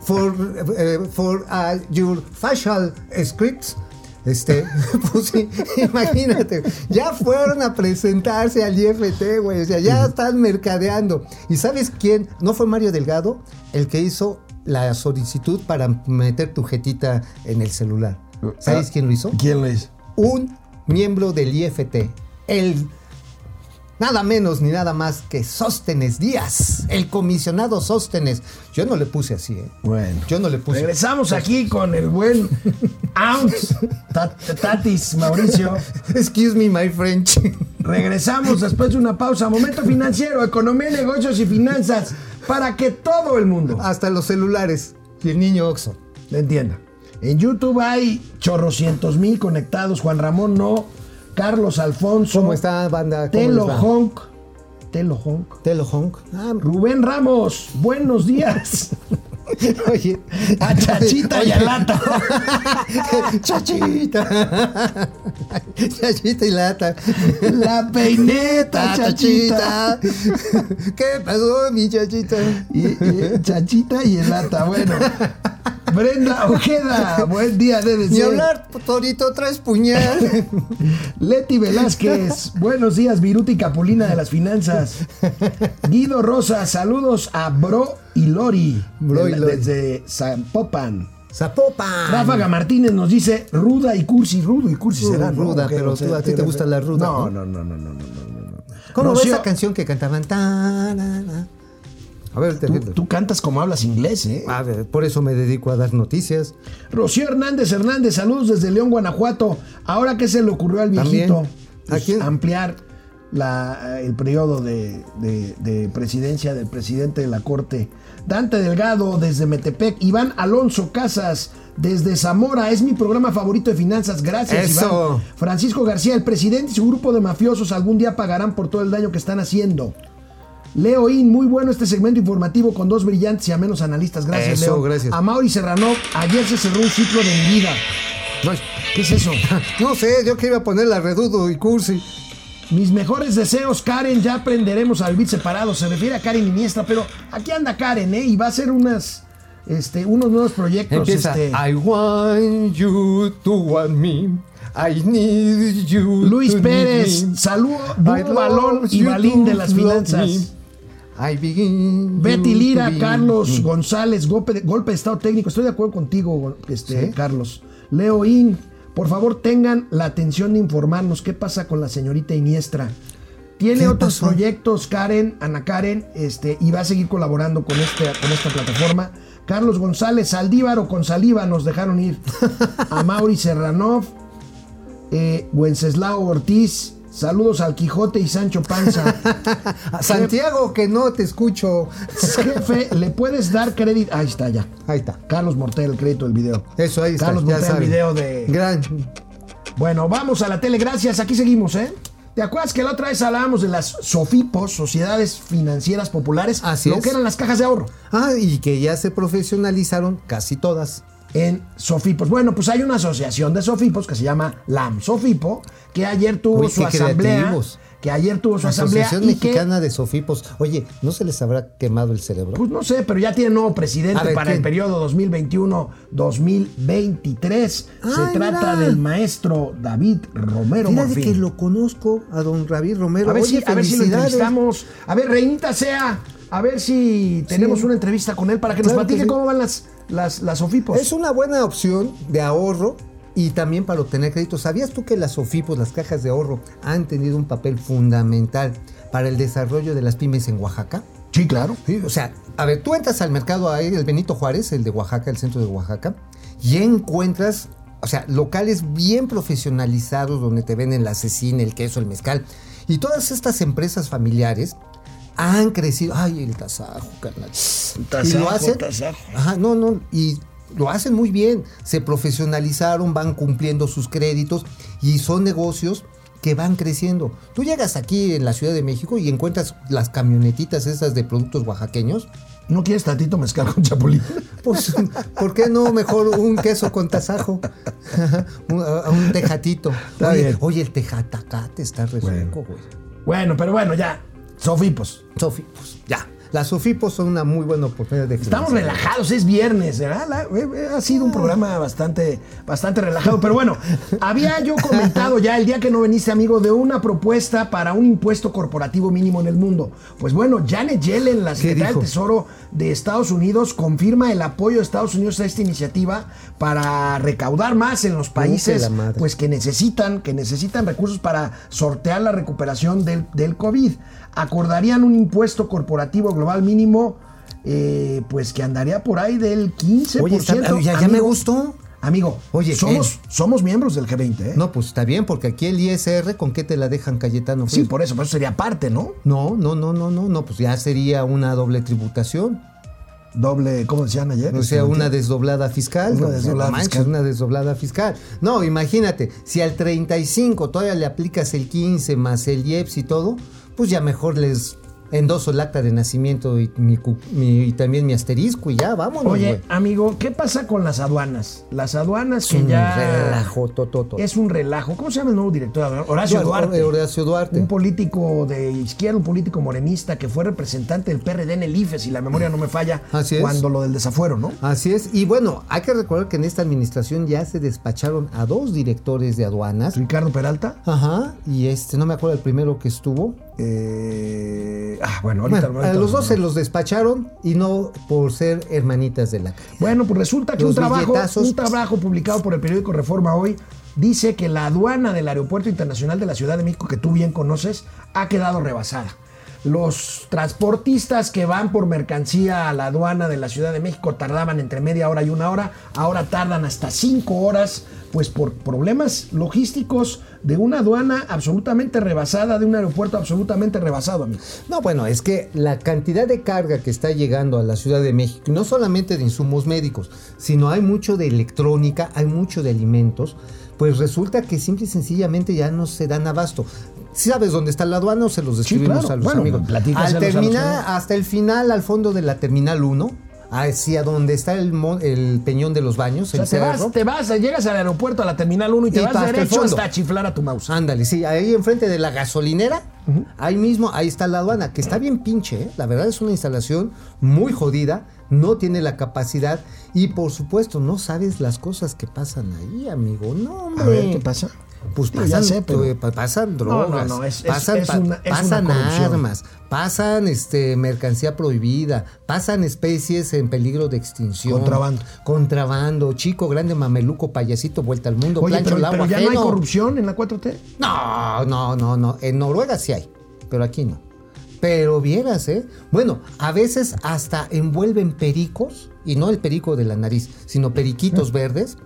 for, eh, for uh, your facial scripts? Este, pues sí, imagínate, ya fueron a presentarse al IFT, güey, o sea, ya están mercadeando. ¿Y sabes quién? ¿No fue Mario Delgado el que hizo la solicitud para meter tu jetita en el celular? ¿Sabes Ah, quién lo hizo? ¿Quién lo hizo? Un miembro del IFT, el nada menos ni nada más que Sóstenes Díaz, el comisionado Sóstenes. Yo no le puse así, ¿eh? Bueno. Yo no le puse. Regresamos aquí con el buen Ounce Tat- Tatis Mauricio. Excuse me, my French. Regresamos después de una pausa. Momento financiero, economía, negocios y finanzas para que todo el mundo Hasta los celulares. Y el niño Oxo. le entienda. En YouTube hay chorrocientos mil conectados. Juan Ramón no. Carlos Alfonso. ¿Cómo está, banda? ¿Cómo Telo les va? Honk. Telo Honk. Telo Honk. Ah, Rubén Ramos. Buenos días. oye. A Chachita y a Lata. Chachita. Chachita y lata. La peineta, Ah, Chachita. ¿Qué pasó, mi chachita? Y, y- Chachita y el Lata. Bueno. Brenda Ojeda. Buen día, DDC. Ni hablar, Torito, traes puñal. Leti Velázquez, buenos días, Viruti Capulina de las finanzas. Guido Rosa, saludos a Bro y Lori, Bro y de- Lori. desde Zapopan. Zapopan. Ráfaga Martínez nos dice ruda y cursi, rudo y cursi será. ruda, pero tú- a ti te gusta la ruda, No, ¿no? no, no, no, no, no, no. ¿Cómo Rocío, esa canción que cantaban? Tarara. A ver, te Tú, tú cantas como hablas inglés, ¿eh? A ver, por eso me dedico a dar noticias. Rocío Hernández Hernández, saludos desde León, Guanajuato. Ahora, ¿qué se le ocurrió al viejito? ¿A Pues, quién? ampliar la, el periodo de, de- de presidencia del presidente de la Corte. Dante Delgado desde Metepec. Iván Alonso Casas desde Zamora. Es mi programa favorito de finanzas. Gracias, Eso. Iván. Francisco García, el presidente y su grupo de mafiosos algún día pagarán por todo el daño que están haciendo. Leoín, muy bueno este segmento informativo con dos brillantes y a menos analistas. Gracias, Eso, Leo. gracias. A Mauri Serrano, ayer se cerró un ciclo de mi vida. ¿Qué es eso? No sé, yo que iba a poner la redudo y cursi. Mis mejores deseos, Karen, ya aprenderemos a vivir separados. Se refiere a Karen Iniestra, pero aquí anda Karen, ¿eh? Y va a hacer unas, este, unos nuevos proyectos. Empieza. este, I want you to want me. I need you. Luis to Pérez, saludo, Balón y Balín de las finanzas. me. I begin Betty Lira, Carlos González, golpe de, golpe de estado técnico. Estoy de acuerdo contigo, este, ¿Sí? Carlos. Leo In, por favor tengan la atención de informarnos qué pasa con la señorita Iniestra. Tiene ¿Qué otros pasó? proyectos, Karen, Ana Karen, este, y va a seguir colaborando con, este, con esta plataforma. Carlos González, Saldívar o con saliva nos dejaron ir. A Mauri Serranov, eh, Wenceslao Ortiz, saludos al Quijote y Sancho Panza. A Santiago, que no te escucho. Jefe, ¿le puedes dar crédito? Ahí está ya. Ahí está. Carlos Mortel, el crédito del video. Eso, ahí está. Carlos ya Mortel, el video de. Gran. Bueno, vamos a la tele, gracias. Aquí seguimos, ¿eh? ¿Te acuerdas que la otra vez hablábamos de las SOFIPOS, Sociedades Financieras Populares? Así lo es. que eran las cajas de ahorro. Ah, y que ya se profesionalizaron casi todas. En SOFIPOS. Bueno, pues hay una asociación de SOFIPOS que se llama LAM SOFIPO, que ayer tuvo Uy, su asamblea. creativos. Que ayer tuvo su asamblea. Asociación y que, Mexicana de Sofipos. Oye, ¿no se les habrá quemado el cerebro? Pues no sé, pero ya tiene nuevo presidente ver, para el periodo 2021-2023. Se Ay, trata mira. del maestro David Romero Mira de Morfín. que lo conozco a don David Romero. A ver, Oye, si, a ver si lo entrevistamos. A ver, Reinita Sea, a ver si tenemos Sí. una entrevista con él para que nos que platique sí. cómo van las, las, las OFIPOS. Es una buena opción de ahorro y también para obtener créditos. ¿Sabías tú que las SOFIPOS, las cajas de ahorro, han tenido un papel fundamental para el desarrollo de las pymes en Oaxaca? Sí, claro. Sí, o sea, a ver, tú entras al mercado ahí, el Benito Juárez, el de Oaxaca, el centro de Oaxaca, y encuentras, o sea, locales bien profesionalizados donde te venden la cecina, el queso, el mezcal. Y todas estas empresas familiares han crecido. Ay, el tasajo, carnal. y lo hacen. tasajo. Ajá, no, no. Y lo hacen muy bien. Se profesionalizaron, van cumpliendo sus créditos y son negocios que van creciendo. Tú llegas aquí en la Ciudad de México y encuentras las camionetitas esas de productos oaxaqueños. ¿No quieres tantito mezcal con chapulín? Pues, ¿por qué no mejor un queso con tasajo? un, un tejatito. Está oye, bien. oye, el tejatacate está re rico, güey. bueno, pero bueno, ya. SOFIPOS. Sofipos, ya. Las Sofipos son una muy buena oportunidad de Estamos relajados, es viernes, ¿verdad? Eh, ha sido un programa bastante, bastante relajado. Pero bueno, había yo comentado ya el día que no viniste, amigo, de una propuesta para un impuesto corporativo mínimo en el mundo. Pues bueno, Janet Yellen, la secretaria del? Tesoro de Estados Unidos, confirma el apoyo de Estados Unidos a esta iniciativa para recaudar más en los países pues, que necesitan, que necesitan recursos para sortear la recuperación del, del COVID. Acordarían un impuesto corporativo global mínimo, eh, pues que andaría por ahí del 15%. Oye, está- ya, ya me gustó. Amigo, Oye, somos, somos miembros del G20, ¿eh? No, pues está bien, porque aquí el ISR, ¿con qué te la dejan Cayetano? Sí, por eso, por eso sería parte, ¿no? No, no, no, no, no, no, pues ya sería una doble tributación. Doble, ¿cómo decían ayer? O sea, Este, una desdoblada fiscal. Una desdoblada no manches. Una desdoblada fiscal. No, imagínate, si al 35 todavía le aplicas el 15 más el IEPS y todo, pues ya mejor les endoso el acta de nacimiento y, mi cu- mi- y también mi asterisco y ya, vámonos, Oye, amigo, ¿qué pasa con las aduanas? Las aduanas Es que un ya... relajo, tototo. Es un relajo. ¿Cómo se llama el nuevo director? Horacio Duarte. Horacio Duarte. Un político de izquierda, un político morenista que fue representante del PRD en el IFE, si la memoria no me falla, Así es. cuando lo del desafuero, ¿no? Así es. Y bueno, hay que recordar que en esta administración ya se despacharon a dos directores de aduanas. Ricardo Peralta. Ajá. Y este, no me acuerdo el primero que estuvo. Eh, ah, bueno, ahorita, Bueno, ahorita a los dos se los despacharon y no por ser hermanitas de la caridad. Bueno, pues resulta que un trabajo, un trabajo publicado por el periódico Reforma hoy dice que la aduana del Aeropuerto Internacional de la Ciudad de México, que tú bien conoces, ha quedado rebasada. Los transportistas que van por mercancía a la aduana de la Ciudad de México tardaban entre media hora y una hora, ahora tardan hasta cinco horas, pues por problemas logísticos de una aduana absolutamente rebasada, de un aeropuerto absolutamente rebasado, amigo. No, bueno, es que la cantidad de carga que está llegando a la Ciudad de México, no solamente de insumos médicos, sino hay mucho de electrónica, hay mucho de alimentos, pues resulta que simple y sencillamente ya no se dan abasto. ¿Sabes dónde está la aduana o se los describimos claro. a los Bueno, amigos? Al terminar, hasta el final, al fondo de la terminal 1, hacia donde está el, mon- el peñón de los baños, O sea, te vas, te vas, llegas al aeropuerto, a la terminal 1 y te Y vas hasta derecho hasta chiflar a tu mouse. Ándale, sí, ahí enfrente de la gasolinera, ahí mismo, ahí está la aduana, que está bien pinche, ¿eh? la verdad es una instalación muy jodida, no tiene la capacidad y por supuesto no sabes las cosas que pasan ahí, amigo, no, hombre. A ver, ¿qué pasa? Pues pasan, sé, pero- pasan no, drogas, no, es- es- pasan, es pa- una- es una pasan corrupción. armas, pasan este mercancía prohibida, pasan especies en peligro de extinción. Contrabando. Contrabando, chico, grande, mameluco, payasito, vuelta al mundo, Oye, plancho pero, al agua pero ya no hay corrupción en la 4T. No, no, no, no. En Noruega sí hay, pero aquí no. Pero vieras, ¿eh? Bueno, a veces hasta envuelven pericos, y no el perico de la nariz, sino periquitos verdes,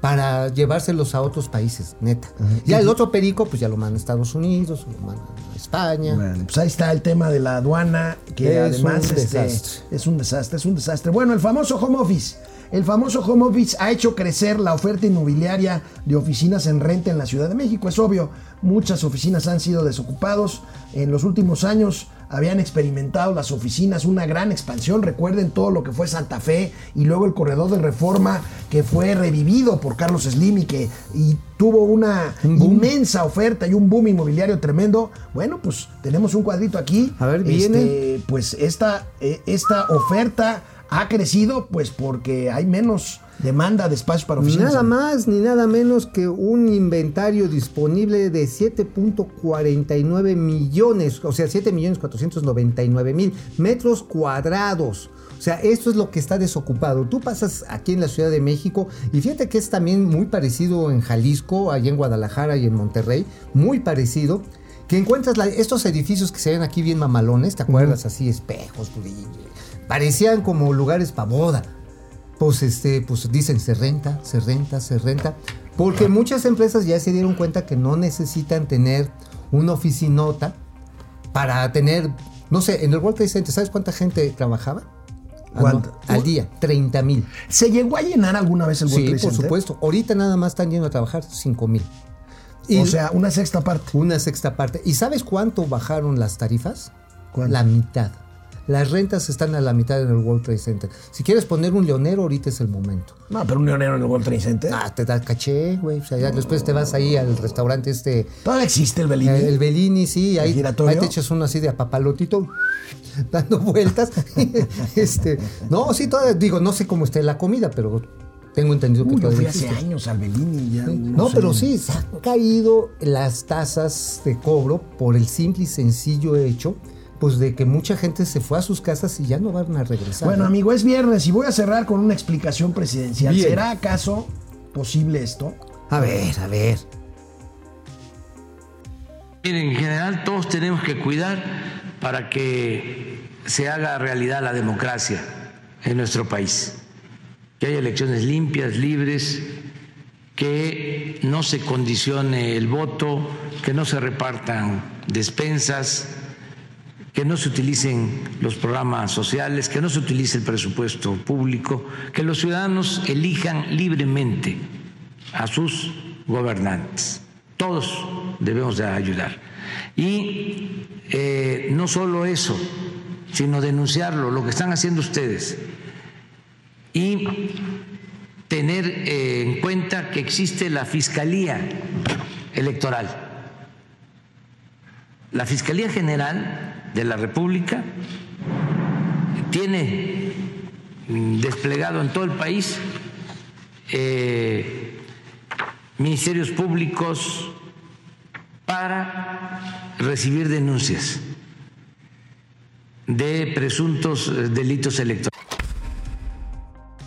para llevárselos a otros países, neta. Ya el otro perico, pues ya lo mandan a Estados Unidos, lo mandan a España. Bueno, pues ahí está el tema de la aduana, que Es además un este, desastre. es un desastre, es un desastre. Bueno, el famoso home office. El famoso home office ha hecho crecer la oferta inmobiliaria de oficinas en renta en la Ciudad de México. Es obvio, muchas oficinas han sido desocupados. En los últimos años habían experimentado las oficinas una gran expansión. Recuerden todo lo que fue Santa Fe y luego el corredor de reforma que fue revivido por Carlos Slim y que y tuvo una inmensa oferta y un boom inmobiliario tremendo. Bueno, pues tenemos un cuadrito aquí. A ver, viene. Este, pues esta, eh, esta oferta ha crecido pues porque hay menos demanda de espacios para oficinas. Nada más ni nada menos que un inventario disponible de 7.49 millones, o sea, 7 millones 499 mil metros cuadrados. O sea, esto es lo que está desocupado. Tú pasas aquí en la Ciudad de México y fíjate que es también muy parecido en Jalisco, allá en Guadalajara y en Monterrey, muy parecido. Que encuentras la- estos edificios que se ven aquí bien mamalones, ¿te acuerdas? Así, espejos, parecían como lugares para boda pues este, pues dicen se renta, se renta, se renta, porque muchas empresas ya se dieron cuenta que no necesitan tener una oficinota para tener, no sé, en el World Trade Center, ¿sabes cuánta gente trabajaba? Ah, no, ¿Cuánta? al día, 30 mil. ¿Se llegó a llenar alguna vez el World Sí, Trade por Center? supuesto. Ahorita nada más están yendo a trabajar 5 mil. O sea, una sexta parte. Una sexta parte. ¿Y sabes cuánto bajaron las tarifas? ¿Cuánto? La mitad. Las rentas están a la mitad en el World Trade Center. Si quieres poner un leonero, ahorita es el momento. No, pero un leonero en el World Trade Center. Ah, te da caché, güey. O sea, ya después te vas ahí al restaurante este. Todavía existe el Bellini. El Bellini, sí. Ahí, ahí te echas uno así de apapalotito, dando vueltas. este, no, sí, todavía digo, no sé cómo esté la comida, pero tengo entendido que yo fui hace existe. años al Bellini. Ya, No, pero sí, se han caído las tasas de cobro por el simple y sencillo hecho, pues de que mucha gente se fue a sus casas y ya no van a regresar. Bueno, ¿no? amigo, es viernes y voy a cerrar con una explicación presidencial. Bien. ¿Será acaso posible esto? A ver, a ver. Miren, en general todos tenemos que cuidar para que se haga realidad la democracia en nuestro país. Que haya elecciones limpias, libres, que no se condicione el voto, que no se repartan despensas, que no se utilicen los programas sociales, que no se utilice el presupuesto público, que los ciudadanos elijan libremente a sus gobernantes. Todos debemos de ayudar. Y eh, no solo eso, sino denunciarlo, lo que están haciendo ustedes. Y tener eh, en cuenta que existe la Fiscalía Electoral. La Fiscalía General de la República tiene mm, desplegado en todo el país eh, ministerios públicos para recibir denuncias de presuntos eh, delitos electorales.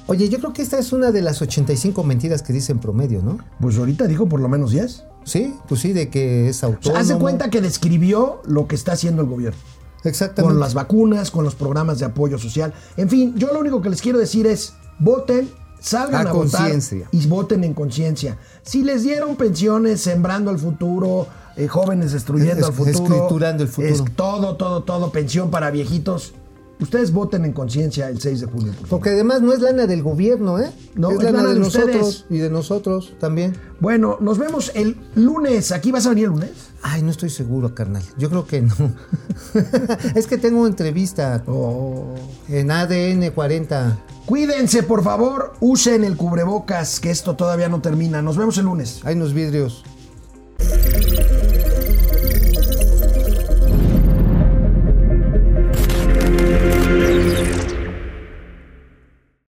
Oye, yo creo que esta es una de las 85 mentiras que dicen promedio, ¿no? Pues ahorita dijo por lo menos 10. Sí, pues sí, de que es O autónomo. sea, haz de cuenta que describió lo que está haciendo el gobierno. Exactamente. Con las vacunas, con los programas de apoyo social. En fin, yo lo único que les quiero decir es, voten, salgan A a, votar conciencia. y voten en conciencia. Si les dieron pensiones sembrando el futuro, eh, jóvenes destruyendo Es- el futuro, escriturando el futuro. es todo, todo, todo, pensión para viejitos, Ustedes voten en conciencia el 6 de junio. por. Porque además no es lana del gobierno, ¿eh? No, es es lana, lana de, de nosotros y de nosotros también. Bueno, nos vemos el lunes. ¿Aquí vas a venir el lunes? Ay, no estoy seguro, carnal. Yo creo que no. es que tengo entrevista Oh. en ADN 40. Cuídense, por favor. Usen el cubrebocas, que esto todavía no termina. Nos vemos el lunes. Hay unos vidrios.